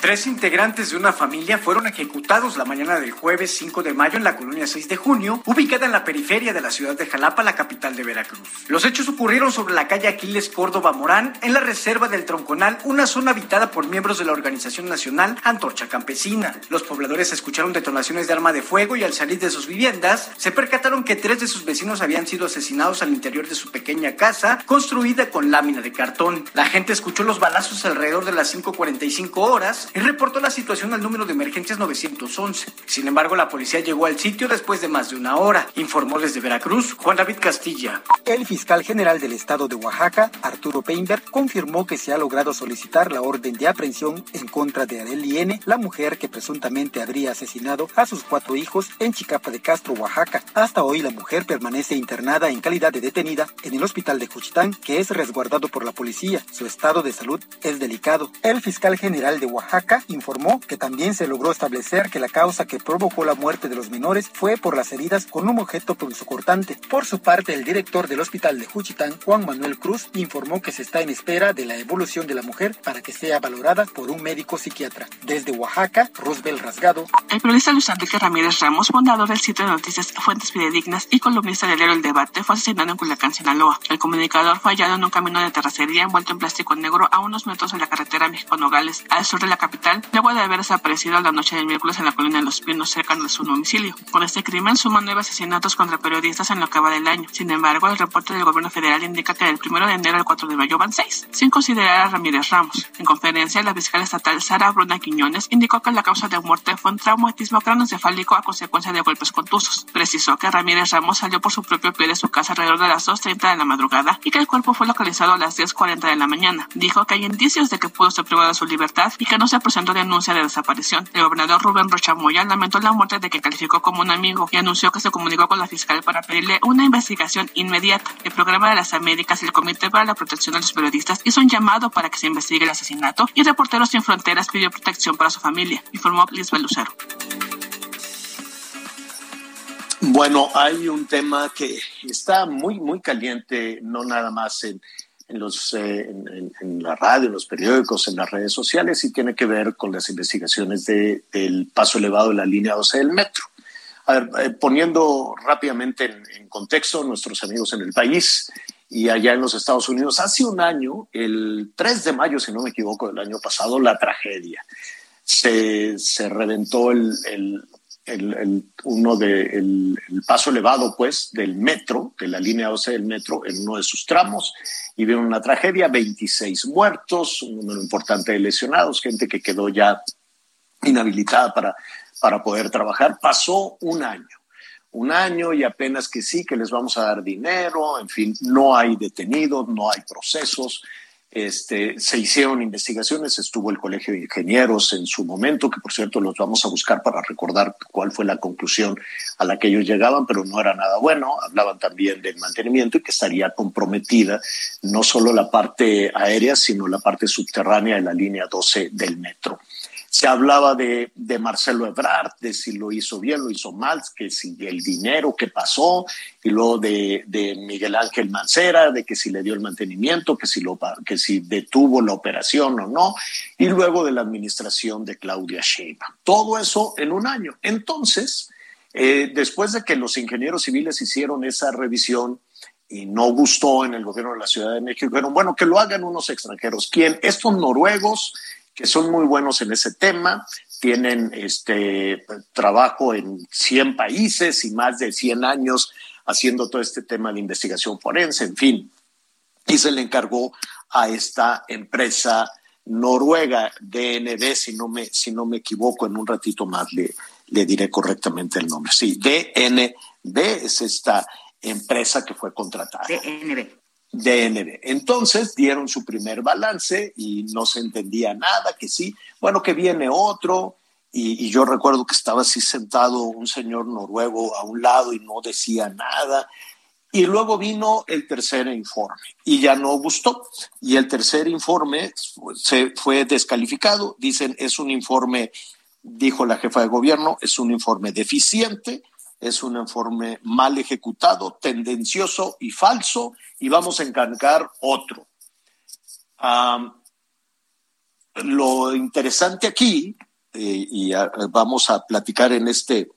Tres integrantes de una familia fueron ejecutados la mañana del jueves 5 de mayo en la colonia 6 de junio, ubicada en la periferia de la ciudad de Jalapa, la capital de Veracruz. Los hechos ocurrieron sobre la calle Aquiles Córdoba Morán, en la reserva del Tronconal, una zona habitada por miembros de la Organización Nacional Antorcha Campesina. Los pobladores escucharon detonaciones de arma de fuego y al salir de sus viviendas, se percataron que tres de sus vecinos habían sido asesinados al interior de su pequeña casa, construida con lámina de cartón. La gente escuchó los balazos alrededor de las 5.45 horas reportó la situación al número de emergencias 911. Sin embargo, la policía llegó al sitio después de más de una hora, informó desde Veracruz Juan David Castilla.
El fiscal general del estado de Oaxaca, Arturo Peinberg, confirmó que se ha logrado solicitar la orden de aprehensión en contra de Areli N., la mujer que presuntamente habría asesinado a sus cuatro hijos en Chicapa de Castro, Oaxaca. Hasta hoy la mujer permanece internada en calidad de detenida en el hospital de Juchitán, que es resguardado por la policía. Su estado de salud es delicado. El fiscal general de Oaxaca informó que también se logró establecer que la causa que provocó la muerte de los menores fue por las heridas con un objeto punzocortante. Por su parte, el director del hospital de Juchitán, Juan Manuel Cruz, informó que se está en espera de la evolución de la mujer para que sea valorada por un médico psiquiatra. Desde Oaxaca, Roosevelt Rasgado.
El periodista Luis Enrique Ramírez Ramos, fundador del sitio de noticias Fuentes Fidedignas y columnista del diario El Debate, fue asesinado en Culiacán, Sinaloa. El comunicador fue hallado en un camino de terracería envuelto en plástico negro a unos metros de la carretera México-Nogales, al sur de la capital luego de haber desaparecido la noche del miércoles en la colina de Los Pinos, cerca de su domicilio. Por este crimen suman nueve asesinatos contra periodistas en lo que va del año. Sin embargo, el reporte del gobierno federal indica que del 1 de enero al 4 de mayo van seis, sin considerar a Ramírez Ramos. En conferencia, la fiscal estatal Sara Bruna Quiñones indicó que la causa de muerte fue un traumatismo craneoencefálico a consecuencia de golpes contusos. Precisó que Ramírez Ramos salió por su propio pie de su casa alrededor de las 2.30 de la madrugada y que el cuerpo fue localizado a las 10.40 de la mañana. Dijo que hay indicios de que pudo ser privado de su libertad y que no se presentó denuncia de desaparición. El gobernador Rubén Rocha Moya lamentó la muerte de que calificó como un amigo y anunció que se comunicó con la fiscal para pedirle una investigación inmediata. El programa de las Américas y el Comité para la Protección de los Periodistas hizo un llamado para que se investigue el asesinato y Reporteros Sin Fronteras pidió protección para su familia, informó Lisbeth Lucero.
Bueno, hay un tema que está muy, muy caliente, no nada más en, en los, eh, en, la radio, en los periódicos, en las redes sociales, y tiene que ver con las investigaciones de, del paso elevado de la línea 12 del metro. A ver, eh, poniendo rápidamente en, contexto nuestros amigos en el país y allá en los Estados Unidos, hace un año, el 3 de mayo, si no me equivoco, del año pasado, la tragedia. Se, se reventó el el, el, uno de el, el, paso elevado pues del metro, de la línea 12 del metro, en uno de sus tramos, y vieron una tragedia, 26 muertos, un número importante de lesionados, gente que quedó ya inhabilitada para, para poder trabajar. Pasó un año, un año y apenas que sí, que les vamos a dar dinero, en fin, no hay detenidos, no hay procesos. Este, se hicieron investigaciones, estuvo el Colegio de Ingenieros en su momento, que por cierto los vamos a buscar para recordar cuál fue la conclusión a la que ellos llegaban, pero no era nada bueno. Hablaban también del mantenimiento y que estaría comprometida no solo la parte aérea, sino la parte subterránea de la línea 12 del metro. Se hablaba de, de, Marcelo Ebrard, de si lo hizo bien, lo hizo mal, que si el dinero que pasó, y luego de, de, Miguel Ángel Mancera, de que si le dio el mantenimiento, que si, lo, que si detuvo la operación o no, y luego de la administración de Claudia Sheinbaum. Todo eso en un año. Entonces, eh, después de que los ingenieros civiles hicieron esa revisión, y no gustó en el gobierno de la Ciudad de México, dijeron, bueno, que lo hagan unos extranjeros. ¿Quién? Estos noruegos que son muy buenos en ese tema, tienen este trabajo en 100 países y más de 100 años haciendo todo este tema de investigación forense, en fin. Y se le encargó a esta empresa noruega, DNB, si no me, si no me equivoco, en un ratito más le, le diré correctamente el nombre. Sí, DNB es esta empresa que fue contratada.
DNB.
DNB. Entonces dieron su primer balance y no se entendía nada, que sí, bueno, que viene otro. Y, y, yo recuerdo que estaba así sentado un señor noruego a un lado y no decía nada. Y luego vino el tercer informe y ya no gustó. Y el tercer informe se fue descalificado. Dicen, es un informe, dijo la jefa de gobierno, es un informe deficiente es un informe mal ejecutado, tendencioso y falso, y vamos a encargar otro. Lo interesante aquí, eh, y vamos a platicar en este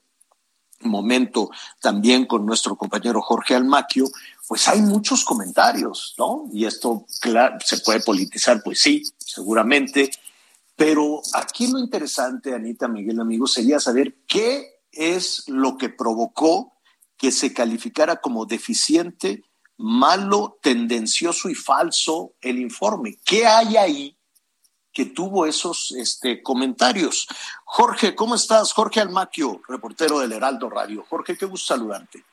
momento también con nuestro compañero Jorge Almaquio, pues hay muchos comentarios, ¿no? Y esto claro, se puede politizar, pues sí, seguramente, pero aquí lo interesante, Anita, Miguel, amigo, sería saber qué es lo que provocó que se calificara como deficiente, malo, tendencioso y falso el informe. ¿Qué hay ahí que tuvo esos este, comentarios? Jorge, ¿cómo estás? Jorge Almaquio, reportero del Heraldo Radio. Jorge, qué gusto saludarte.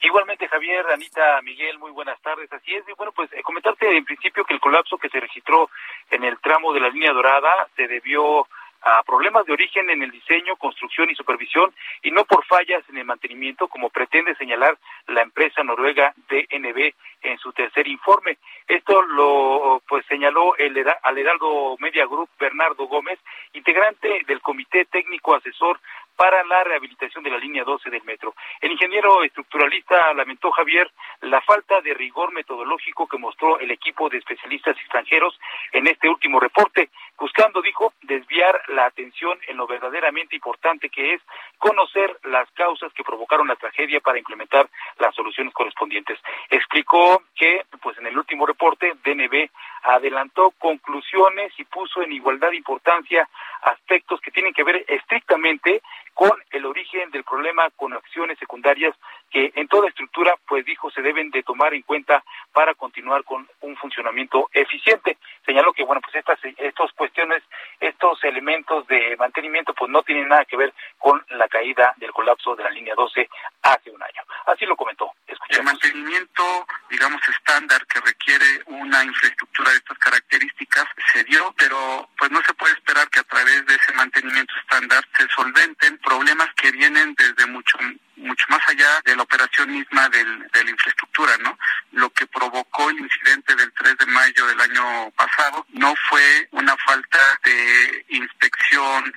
Igualmente, Javier, Anita, Miguel, muy buenas tardes. Así es, y bueno, pues eh, comentarte en principio que el colapso que se registró en el tramo de la línea dorada se debió a problemas de origen en el diseño, construcción y supervisión y no por fallas en el mantenimiento como pretende señalar la empresa noruega DNB en su tercer informe. Esto lo pues señaló el al Heraldo Media Group Bernardo Gómez, integrante del Comité Técnico Asesor para la rehabilitación de la línea 12 del metro. El ingeniero estructuralista lamentó Javier la falta de rigor metodológico que mostró el equipo de especialistas extranjeros en este último reporte. buscando, dijo, desviar la atención en lo verdaderamente importante que es conocer las causas que provocaron la tragedia para implementar las soluciones correspondientes. Explicó que, pues en el último reporte, DNB adelantó conclusiones y puso en igualdad de importancia aspectos que tienen que ver estrictamente con el origen del problema con acciones secundarias que en toda estructura, pues dijo, se deben de tomar en cuenta para continuar con un funcionamiento eficiente. Señaló que, bueno, pues estas, estos cuestiones, estos elementos de mantenimiento, pues no tienen nada que ver con la caída del colapso de la línea 12 hace un año. Así lo comentó.
El mantenimiento, digamos, estándar que requiere una infraestructura de estas características se dio, pero pues no se puede esperar que a través de ese mantenimiento estándar se solventen problemas que vienen desde mucho mucho más allá de la operación misma del, de la infraestructura, ¿no? Lo que provocó el incidente del 3 de mayo del año pasado no fue una falta de inspección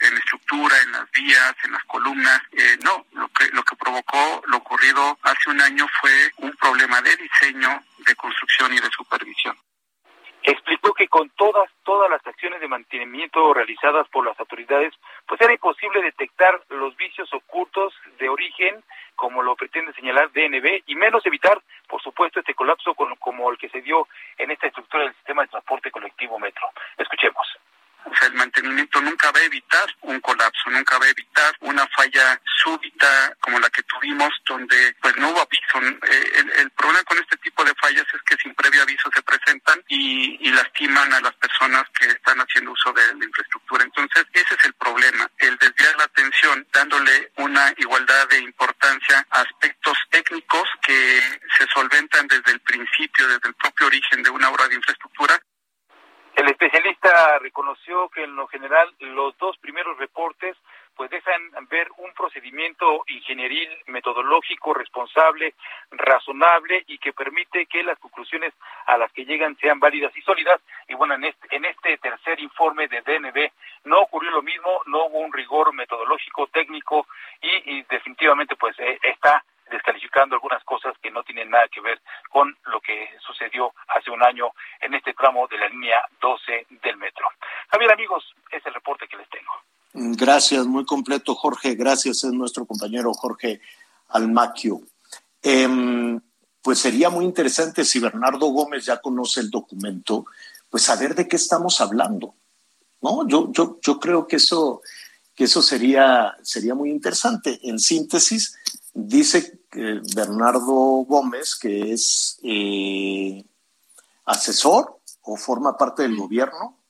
en estructura, en las vías, en las columnas, eh, no, lo que lo que provocó lo ocurrido hace un año fue un problema de diseño, de construcción y de supervisión
explicó que con todas todas las acciones de mantenimiento realizadas por las autoridades, pues era imposible detectar los vicios ocultos de origen, como lo pretende señalar DNB, y menos evitar, por supuesto, este colapso como el que se dio en esta estructura del sistema de transporte colectivo Metro. Escuchemos.
O sea, el mantenimiento nunca va a evitar un colapso, nunca va a evitar una falla súbita como la que tuvimos, donde pues no hubo aviso. Eh, el, problema con este tipo de fallas es que sin previo aviso se presentan y, y lastiman a las personas que están haciendo uso de la infraestructura. Entonces, ese es el problema, el desviar la atención dándole una igualdad de importancia a aspectos técnicos que se solventan desde el principio, desde el propio origen de una obra de infraestructura
el especialista reconoció que en lo general los dos primeros reportes pues dejan ver un procedimiento ingenieril, metodológico, responsable, razonable y que permite que las conclusiones a las que llegan sean válidas y sólidas. Y bueno, en este, en este tercer informe de DNB no ocurrió lo mismo, no hubo un rigor metodológico, técnico y, definitivamente pues eh, está descalificando algunas cosas que no tienen nada que ver con lo que sucedió hace un año en este tramo de la línea 12 del metro. Javier, amigos, es el reporte que les tengo.
Gracias, muy completo, Jorge. Gracias, es nuestro compañero Jorge Almaquio. Em, pues sería muy interesante si Bernardo Gómez ya conoce el documento, pues saber de qué estamos hablando. ¿no? Yo, yo, yo creo que eso, que eso sería, sería muy interesante. En síntesis, Dice Bernardo Gómez que es eh, asesor o forma parte del gobierno.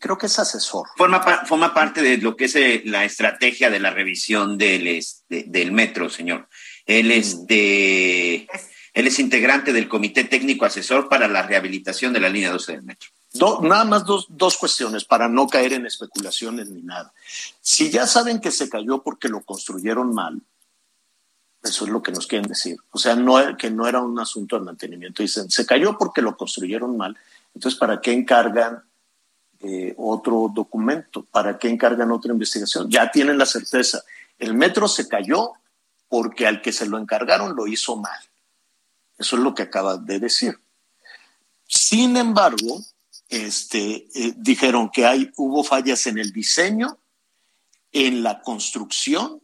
Creo que es asesor.
Forma, forma parte de lo que es eh, la estrategia de la revisión del, del metro, señor. Él es mm. de, él es integrante del Comité Técnico Asesor para la Rehabilitación de la Línea 12 del metro.
nada más dos, dos cuestiones para no caer en especulaciones ni nada. Si ya saben que se cayó porque lo construyeron mal, eso es lo que nos quieren decir. O sea, no, que no era un asunto de mantenimiento. Dicen, se cayó porque lo construyeron mal. Entonces, ¿para qué encargan eh, otro documento? ¿Para qué encargan otra investigación? Ya tienen la certeza. El metro se cayó porque al que se lo encargaron lo hizo mal. Eso es lo que acaba de decir. Sin embargo, este, eh, dijeron que hay, hubo fallas en el diseño, en la construcción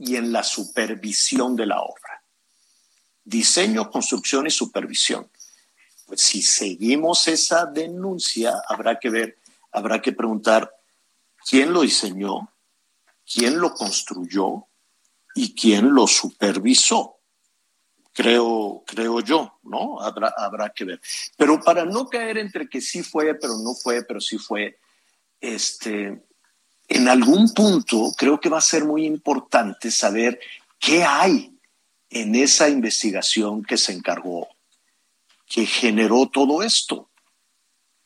y en la supervisión de la obra. Diseño, construcción y supervisión. Pues si seguimos esa denuncia, habrá que ver, habrá que preguntar quién lo diseñó, quién lo construyó y quién lo supervisó. Creo, creo yo, ¿no? Habrá, habrá que ver. Pero para no caer entre que sí fue, pero no fue, pero sí fue, este, en algún punto creo que va a ser muy importante saber qué hay en esa investigación que se encargó, que generó todo esto.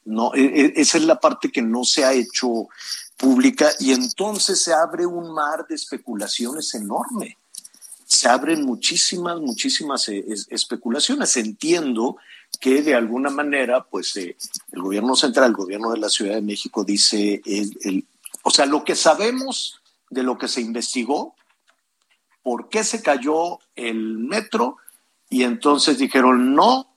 No, e, e, esa es la parte que no se ha hecho pública y entonces se abre un mar de especulaciones enorme. Se abren muchísimas, muchísimas eh, especulaciones. Entiendo que de alguna manera, pues eh, el gobierno central, el gobierno de la Ciudad de México dice el, o sea, lo que sabemos de lo que se investigó, por qué se cayó el metro, y entonces dijeron, no,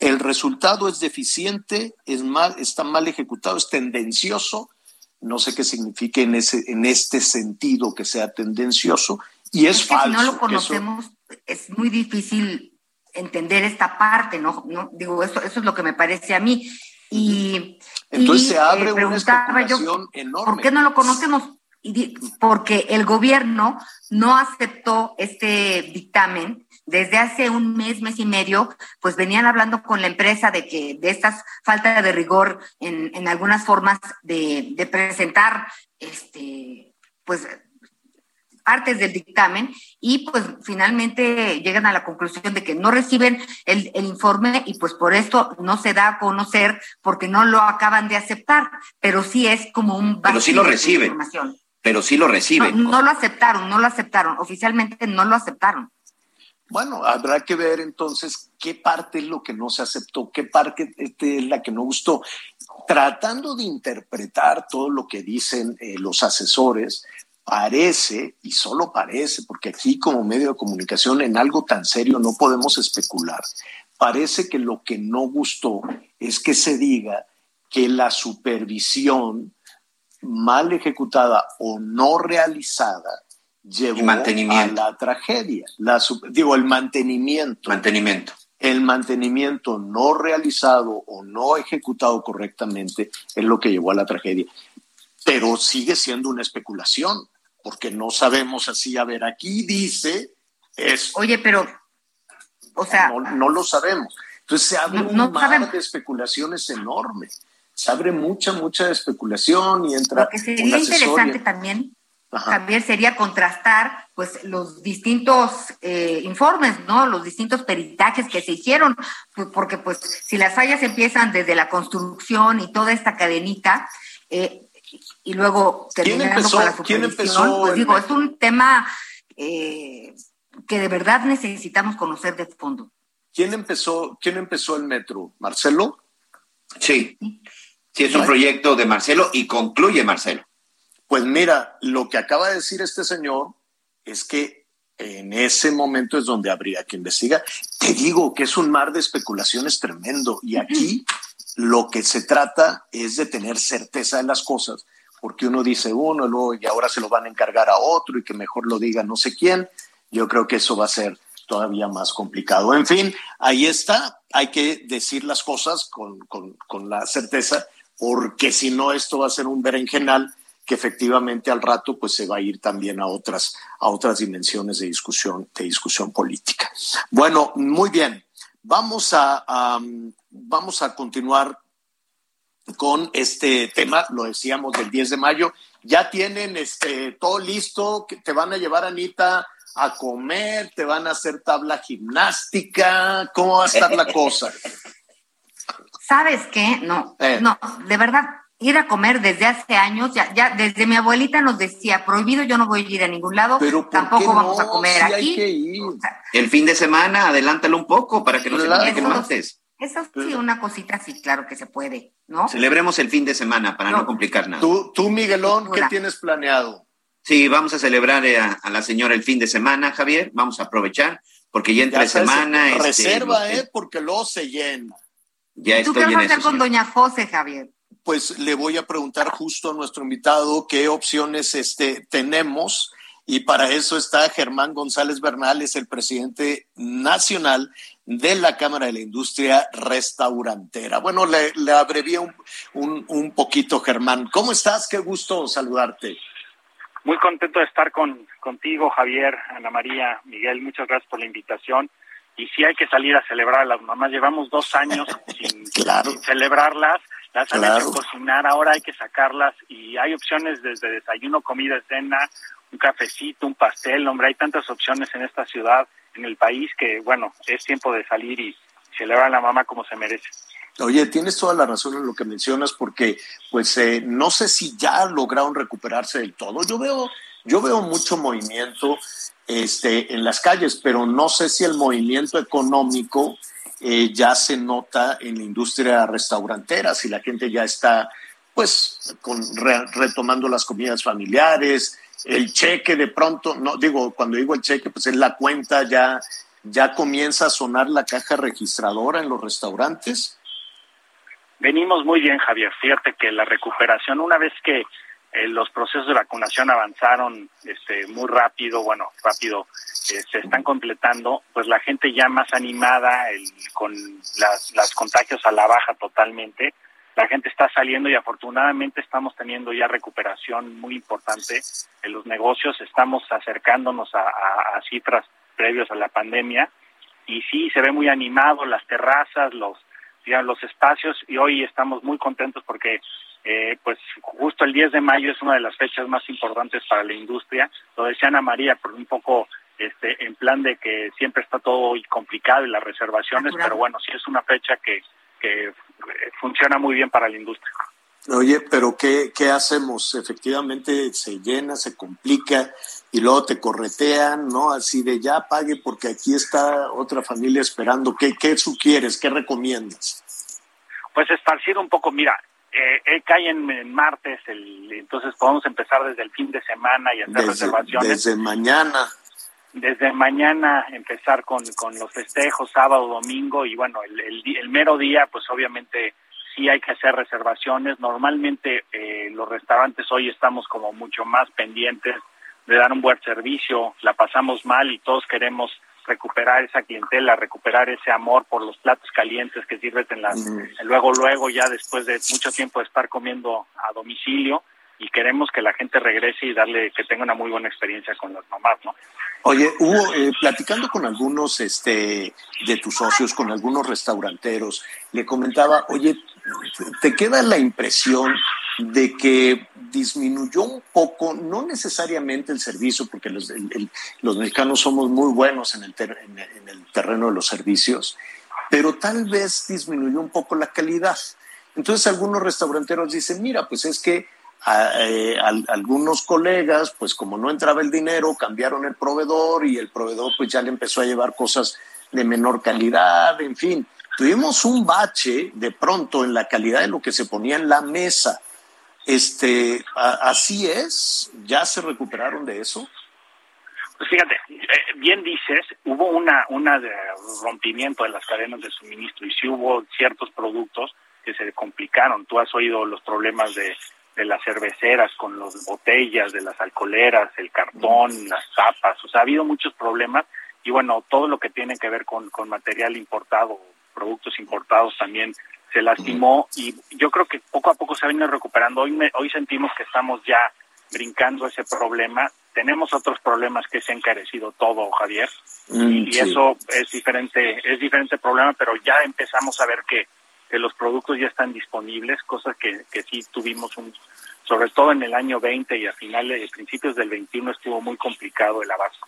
el resultado es deficiente, es mal, está mal ejecutado, es tendencioso. No sé qué significa en, ese, en este sentido que sea tendencioso. Y es, falso.
Si no lo conocemos, es muy difícil entender esta parte, ¿no? ¿no? Digo, eso, eso es lo que me parece a mí. Y,
Entonces
y,
se abre
eh,
una
preguntaba yo,
especulación enorme.
¿por qué no lo conocemos? Porque el gobierno no aceptó este dictamen desde hace un mes, mes y medio, pues venían hablando con la empresa de que de estas falta de rigor en, en algunas formas de, de presentar este pues partes del dictamen y pues finalmente llegan a la conclusión de que no reciben el, el informe y pues por esto no se da a conocer porque no lo acaban de aceptar, pero sí es como un
Pero sí lo
vacío de
reciben.
información.
Pero sí lo
No,
reciben.
no lo aceptaron, no lo aceptaron, oficialmente no lo aceptaron.
Bueno, habrá que ver entonces qué parte es lo que no se aceptó, qué parte este, es la que no gustó. Tratando de interpretar todo lo que dicen eh, los asesores, parece, y solo parece, porque aquí como medio de comunicación en algo tan serio no podemos especular, parece que lo que no gustó es que se diga que la supervisión mal ejecutada o no realizada llevó a la tragedia. La, digo, el mantenimiento.
Mantenimiento.
El mantenimiento no realizado o no ejecutado correctamente es lo que llevó a la tragedia. Pero sigue siendo una especulación, porque no sabemos así. A ver, aquí dice es.
Oye, pero, o sea.
No, no lo sabemos. Entonces se abre
No- no
un mar
sabemos.
de especulaciones enorme. Se abre mucha, mucha especulación y entra.
Lo que sería interesante también, Javier, sería contrastar pues los distintos eh, informes, ¿no? Los distintos peritajes que se hicieron, pues, porque pues si las fallas empiezan desde la construcción y toda esta cadenita, eh, y luego terminando
empezó?
con la
¿Quién
supervisión,
empezó
pues
el-
digo, es un tema eh, que de verdad necesitamos conocer de fondo.
¿Quién empezó, ¿Quién empezó el metro? ¿Marcelo?
Sí. Sí, es un proyecto de Marcelo y concluye Marcelo.
Pues mira, lo que acaba de decir este señor es que en ese momento es donde habría que investigar. Te digo que es un mar de especulaciones tremendo y aquí lo que se trata es de tener certeza de las cosas, porque uno dice uno luego y ahora se lo van a encargar a otro y que mejor lo diga no sé quién. Yo creo que eso va a ser todavía más complicado. En fin, ahí está. Hay que decir las cosas con, con, con la certeza, porque si no esto va a ser un berenjenal que efectivamente al rato pues se va a ir también a otras a otras dimensiones de discusión de discusión política. Bueno, muy bien. Vamos a, a, vamos a continuar con este tema, lo decíamos del 10 de mayo. Ya tienen este todo listo, que te van a llevar Anita a comer, te van a hacer tabla gimnástica, ¿cómo va a estar la cosa?
¿Sabes qué? No,
Eh.
no, de verdad, ir a comer desde hace años, ya, ya desde mi abuelita nos decía, prohibido, yo no voy a ir a ningún lado,
Pero ¿por
tampoco
qué
vamos
no?
a comer
Sí hay
aquí.
que ir.
El fin de semana, adelántalo un poco para que no se
Eso-
antes.
Eso sí, una cosita sí, claro que se puede, ¿no?
Celebremos el fin de semana para no,
No.
complicar nada.
Tú, tú Miguelón, ¿qué
Hola.
tienes planeado?
Sí, vamos a celebrar eh, a, a la señora el fin de semana, Javier. Vamos a aprovechar porque ya entre
Ya sabes,
semana. este,
reserva,
los-
¿eh? Porque luego se llena.
Ya
¿Y tú
estoy
qué vas a hacer
eso.
con
señor.
doña José, Javier?
Pues le voy a preguntar justo a nuestro invitado qué opciones este, tenemos. Y para eso está Germán González Bernal, es el presidente nacional de la Cámara de la Industria Restaurantera. Bueno, le, le abrevié un, un, un poquito, Germán. ¿Cómo estás? Qué gusto saludarte.
Muy contento de estar con, contigo, Javier, Ana María, Miguel. Muchas gracias por la invitación. Y sí hay que salir a celebrar a las mamás. Llevamos dos años sin,
Claro.
sin celebrarlas. Las han
Claro.
hecho cocinar, ahora hay que sacarlas. Y hay opciones desde desayuno, comida, cena, un cafecito, un pastel. Hombre, hay tantas opciones en esta ciudad, en el país, que bueno, es tiempo de salir y celebrar a la mamá como se merece.
Oye, tienes toda la razón en lo que mencionas porque, pues, eh, no sé si ya lograron recuperarse del todo. Yo veo, yo veo mucho movimiento, este, en las calles, pero no sé si el movimiento económico eh, ya se nota en la industria restaurantera, si la gente ya está, pues, con, re- retomando las comidas familiares, el cheque de pronto, no digo, cuando digo el cheque, pues es la cuenta ya ya comienza a sonar la caja registradora en los restaurantes.
Venimos muy bien, Javier. Fíjate que la recuperación, una vez que eh, los procesos de vacunación avanzaron este, muy rápido, bueno, rápido, eh, se están completando, pues la gente ya más animada, el, con las, las contagios a la baja totalmente, la gente está saliendo y afortunadamente estamos teniendo ya recuperación muy importante en los negocios, estamos acercándonos a, cifras previos a la pandemia y sí se ve muy animado las terrazas, los digamos, los espacios y hoy estamos muy contentos porque eh, pues justo el 10 de mayo es una de las fechas más importantes para la industria. Lo decía Ana María, por un poco este, en plan de que siempre está todo complicado y las reservaciones, pero bueno, sí es una fecha que, que eh, funciona muy bien para la industria.
Oye, pero ¿qué, ¿qué hacemos? Efectivamente se llena, se complica y luego te corretean, ¿no? Así de ya pague porque aquí está otra familia esperando. ¿Qué, qué sugieres? ¿Qué recomiendas?
Pues esparcir un poco, mira, eh, cae en, martes, el, entonces podemos empezar desde el fin de semana y hacer reservaciones.
Desde mañana.
Desde mañana empezar con, con los festejos, sábado, domingo, y bueno, el, el, mero día, pues obviamente sí hay que hacer reservaciones. Normalmente eh, los restaurantes hoy estamos como mucho más pendientes de dar un buen servicio, la pasamos mal y todos queremos recuperar esa clientela, recuperar ese amor por los platos calientes que sirves en las, luego, luego, ya después de mucho tiempo de estar comiendo a domicilio y queremos que la gente regrese y darle, que tenga una muy buena experiencia con las mamás, ¿no?
Oye, Hugo, eh, platicando con algunos este, de tus socios, con algunos restauranteros, le comentaba, oye, ¿te queda la impresión de que disminuyó un poco, no necesariamente el servicio, porque los, los mexicanos somos muy buenos en el, en el terreno de los servicios, pero tal vez disminuyó un poco la calidad. Entonces algunos restauranteros dicen, mira, pues es que eh, algunos colegas, pues como no entraba el dinero, cambiaron el proveedor y el proveedor pues ya le empezó a llevar cosas de menor calidad, en fin. Tuvimos un bache de pronto en la calidad de lo que se ponía en la mesa. Este, así es, ya se recuperaron de eso.
Pues fíjate, eh, bien dices, hubo una, una rompimiento de las cadenas de suministro y sí hubo ciertos productos que se complicaron. Tú has oído los problemas de de las cerveceras con las botellas, de las alcoholeras, el cartón, las tapas, o sea, ha habido muchos problemas y bueno, todo lo que tiene que ver con, con material importado, productos importados también se lastimó y yo creo que poco a poco se ha venido recuperando. Hoy, hoy sentimos que estamos ya brincando ese problema. Tenemos otros problemas que se ha encarecido todo, Javier, mm, y eso es diferente, es diferente problema, pero ya empezamos a ver que que los productos ya están disponibles, cosas que, que sí tuvimos un, sobre todo en el año 20 y a finales, principios del 21 estuvo muy complicado el abasto.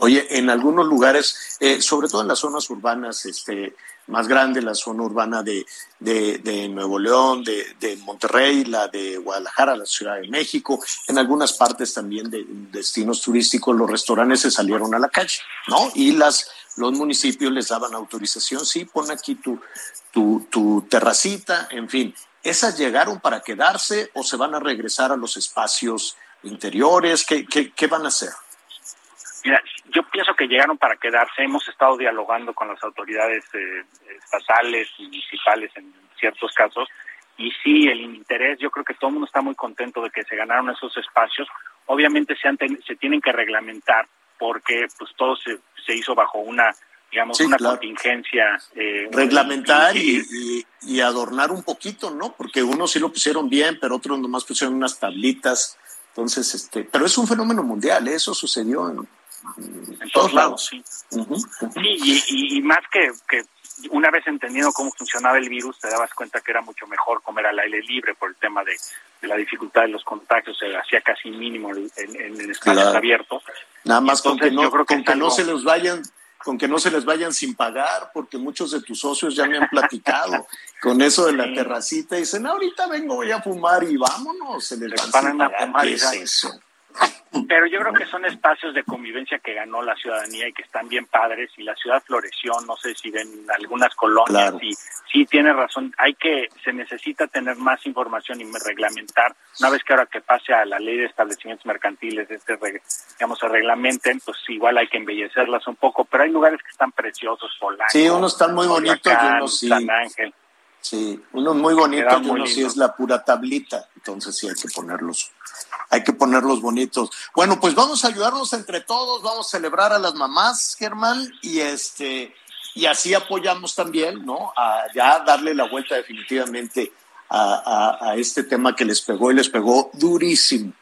Oye, en algunos lugares, eh, sobre todo en las zonas urbanas, este, más grande, la zona urbana de, de, Nuevo León, de, de, Monterrey, la de Guadalajara, la Ciudad de México, en algunas partes también de destinos turísticos, los restaurantes se salieron a la calle, ¿no? Y las los municipios les daban autorización, sí, pon aquí tu, tu, tu terracita, en fin. ¿Esas llegaron para quedarse o se van a regresar a los espacios interiores? ¿Qué, qué, van a hacer?
Mira, yo pienso que llegaron para quedarse. Hemos estado dialogando con las autoridades eh, estatales y municipales en ciertos casos. Y sí, el interés, yo creo que todo el mundo está muy contento de que se ganaron esos espacios. Obviamente se, se tienen que reglamentar porque pues todo se, se hizo bajo una digamos, una contingencia.
Eh, Reglamentar y, y, adornar un poquito, ¿no? Porque unos sí lo pusieron bien, pero otros nomás pusieron unas tablitas. Entonces, este, pero es un fenómeno mundial, ¿eh? eso sucedió en, todos lados.
Sí, y, y, más que, que una vez entendiendo cómo funcionaba el virus, te dabas cuenta que era mucho mejor comer al aire libre por el tema de, la dificultad de los contagios, se hacía casi mínimo en, en, espacios abiertos.
Nada más con que no, con que no se los vayan con que no se les vayan sin pagar, porque muchos de tus socios ya me han platicado con eso de la terracita y dicen, ahorita vengo, voy a fumar y vámonos, se les van, a fumar. ¿Qué es eso?
Pero yo creo que son espacios de convivencia que ganó la ciudadanía y que están bien padres y la ciudad floreció, no sé si ven algunas colonias y sí tiene razón, hay que, se necesita tener más información y reglamentar, una vez que ahora que pase a la ley de establecimientos mercantiles, este, digamos, se reglamenten, pues igual hay que embellecerlas un poco, pero hay lugares que están preciosos, Polanco,
Sí, unos están muy bonitos y unos sí.
San Ángel.
Sí, uno muy bonito y uno sí es la pura tablita, entonces sí hay que ponerlos, hay que ponerlos bonitos. Bueno, pues vamos a ayudarnos entre todos, vamos a celebrar a las mamás, Germán, y este, y así apoyamos también, ¿no? A ya darle la vuelta definitivamente a, a- a este tema que les pegó y les pegó durísimo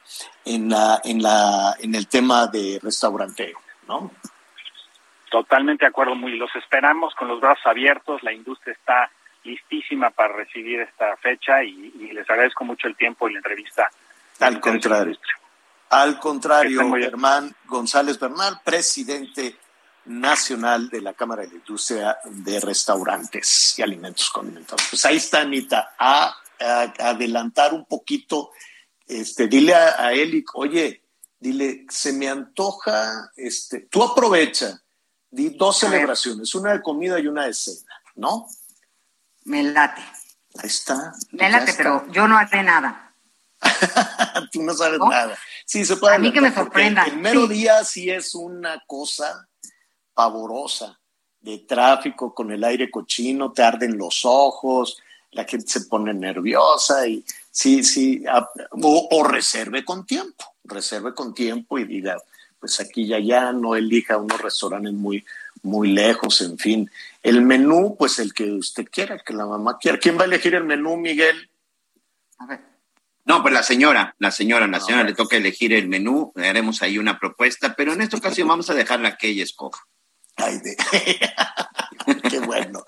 en la, en la, en el tema de restauranteo, ¿no?
Totalmente de acuerdo, muy los esperamos con los brazos abiertos, la industria está listísima para recibir esta fecha y, y les agradezco mucho el tiempo y la entrevista.
Al contrario. Al
Que
contrario,
estén muy bien.
Germán González Bernal, presidente nacional de la Cámara de la Industria de Restaurantes y Alimentos Condimentados. Pues ahí está, Anita, a, adelantar un poquito, este, dile a, a Eli, oye, dile, se me antoja, este, tú aprovecha, di dos celebraciones, una de comida y una de cena, ¿no?
Me late.
Ahí está.
Me late,
está.
pero yo no haré nada.
Tú no sabes
¿No?
nada. Sí, se puede
A mí que me sorprenda,
El mero
sí.
día sí es una cosa pavorosa de tráfico con el aire cochino, te arden los ojos, la gente se pone nerviosa y sí, sí, a- o, o reserve con tiempo, reserve con tiempo y diga, pues aquí ya ya no elija unos restaurantes muy, muy lejos, en fin. El menú, pues el que usted quiera, que la mamá quiera. ¿Quién va a elegir el menú, Miguel?
No, pues la señora, la señora, la señora le toca elegir el menú, le haremos ahí una propuesta, pero en esta ocasión vamos a dejarla que ella escoja.
Ay, de... Qué bueno.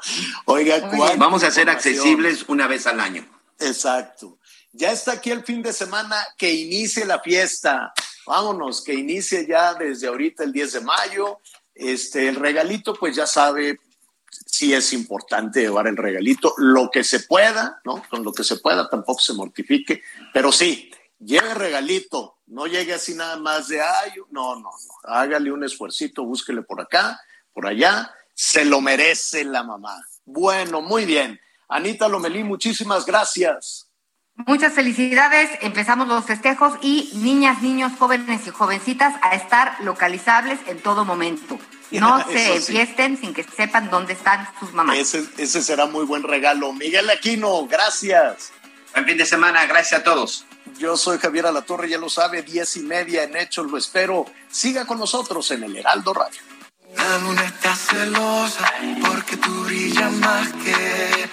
Oiga, ¿cuánta
vamos a ser accesibles una vez al año.
Exacto. Ya está aquí el fin de semana, que inicie la fiesta. Vámonos, que inicie ya desde ahorita el 10 de mayo. Este, el regalito, pues ya sabe, sí es importante llevar el regalito, lo que se pueda, ¿no? Con lo que se pueda, tampoco se mortifique, pero sí, lleve regalito, no llegue así nada más de, ay, no, no, no, hágale un esfuercito, búsquele por acá, por allá, se lo merece la mamá. Bueno, muy bien. Anita Lomelí, muchísimas gracias.
Muchas felicidades. Empezamos los festejos y niñas, niños, jóvenes y jovencitas a estar localizables en todo momento. No se
sí.
enfiesten sin que sepan dónde están sus mamás.
Ese, ese será muy buen regalo. Miguel Aquino, gracias.
Buen fin de semana, gracias a todos.
Yo soy Javier Alatorre, ya lo sabe, diez y media en Hechos, lo espero. Siga con nosotros en el Heraldo Radio.
La luna está celosa porque tú brillas más que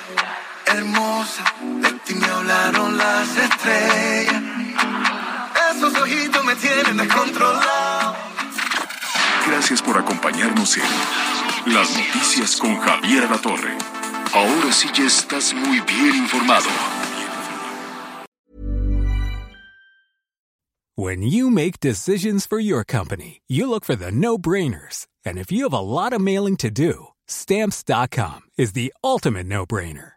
hermosa. De ti me hablaron las estrellas. Esos ojitos me tienen descontrolado.
Gracias por acompañarnos en Las Noticias con Javier Alatorre. Ahora sí ya estás muy bien informado.
When you make decisions for your company, you look for the no brainers. And if you have a lot of mailing to do, stamps.com is the ultimate no brainer.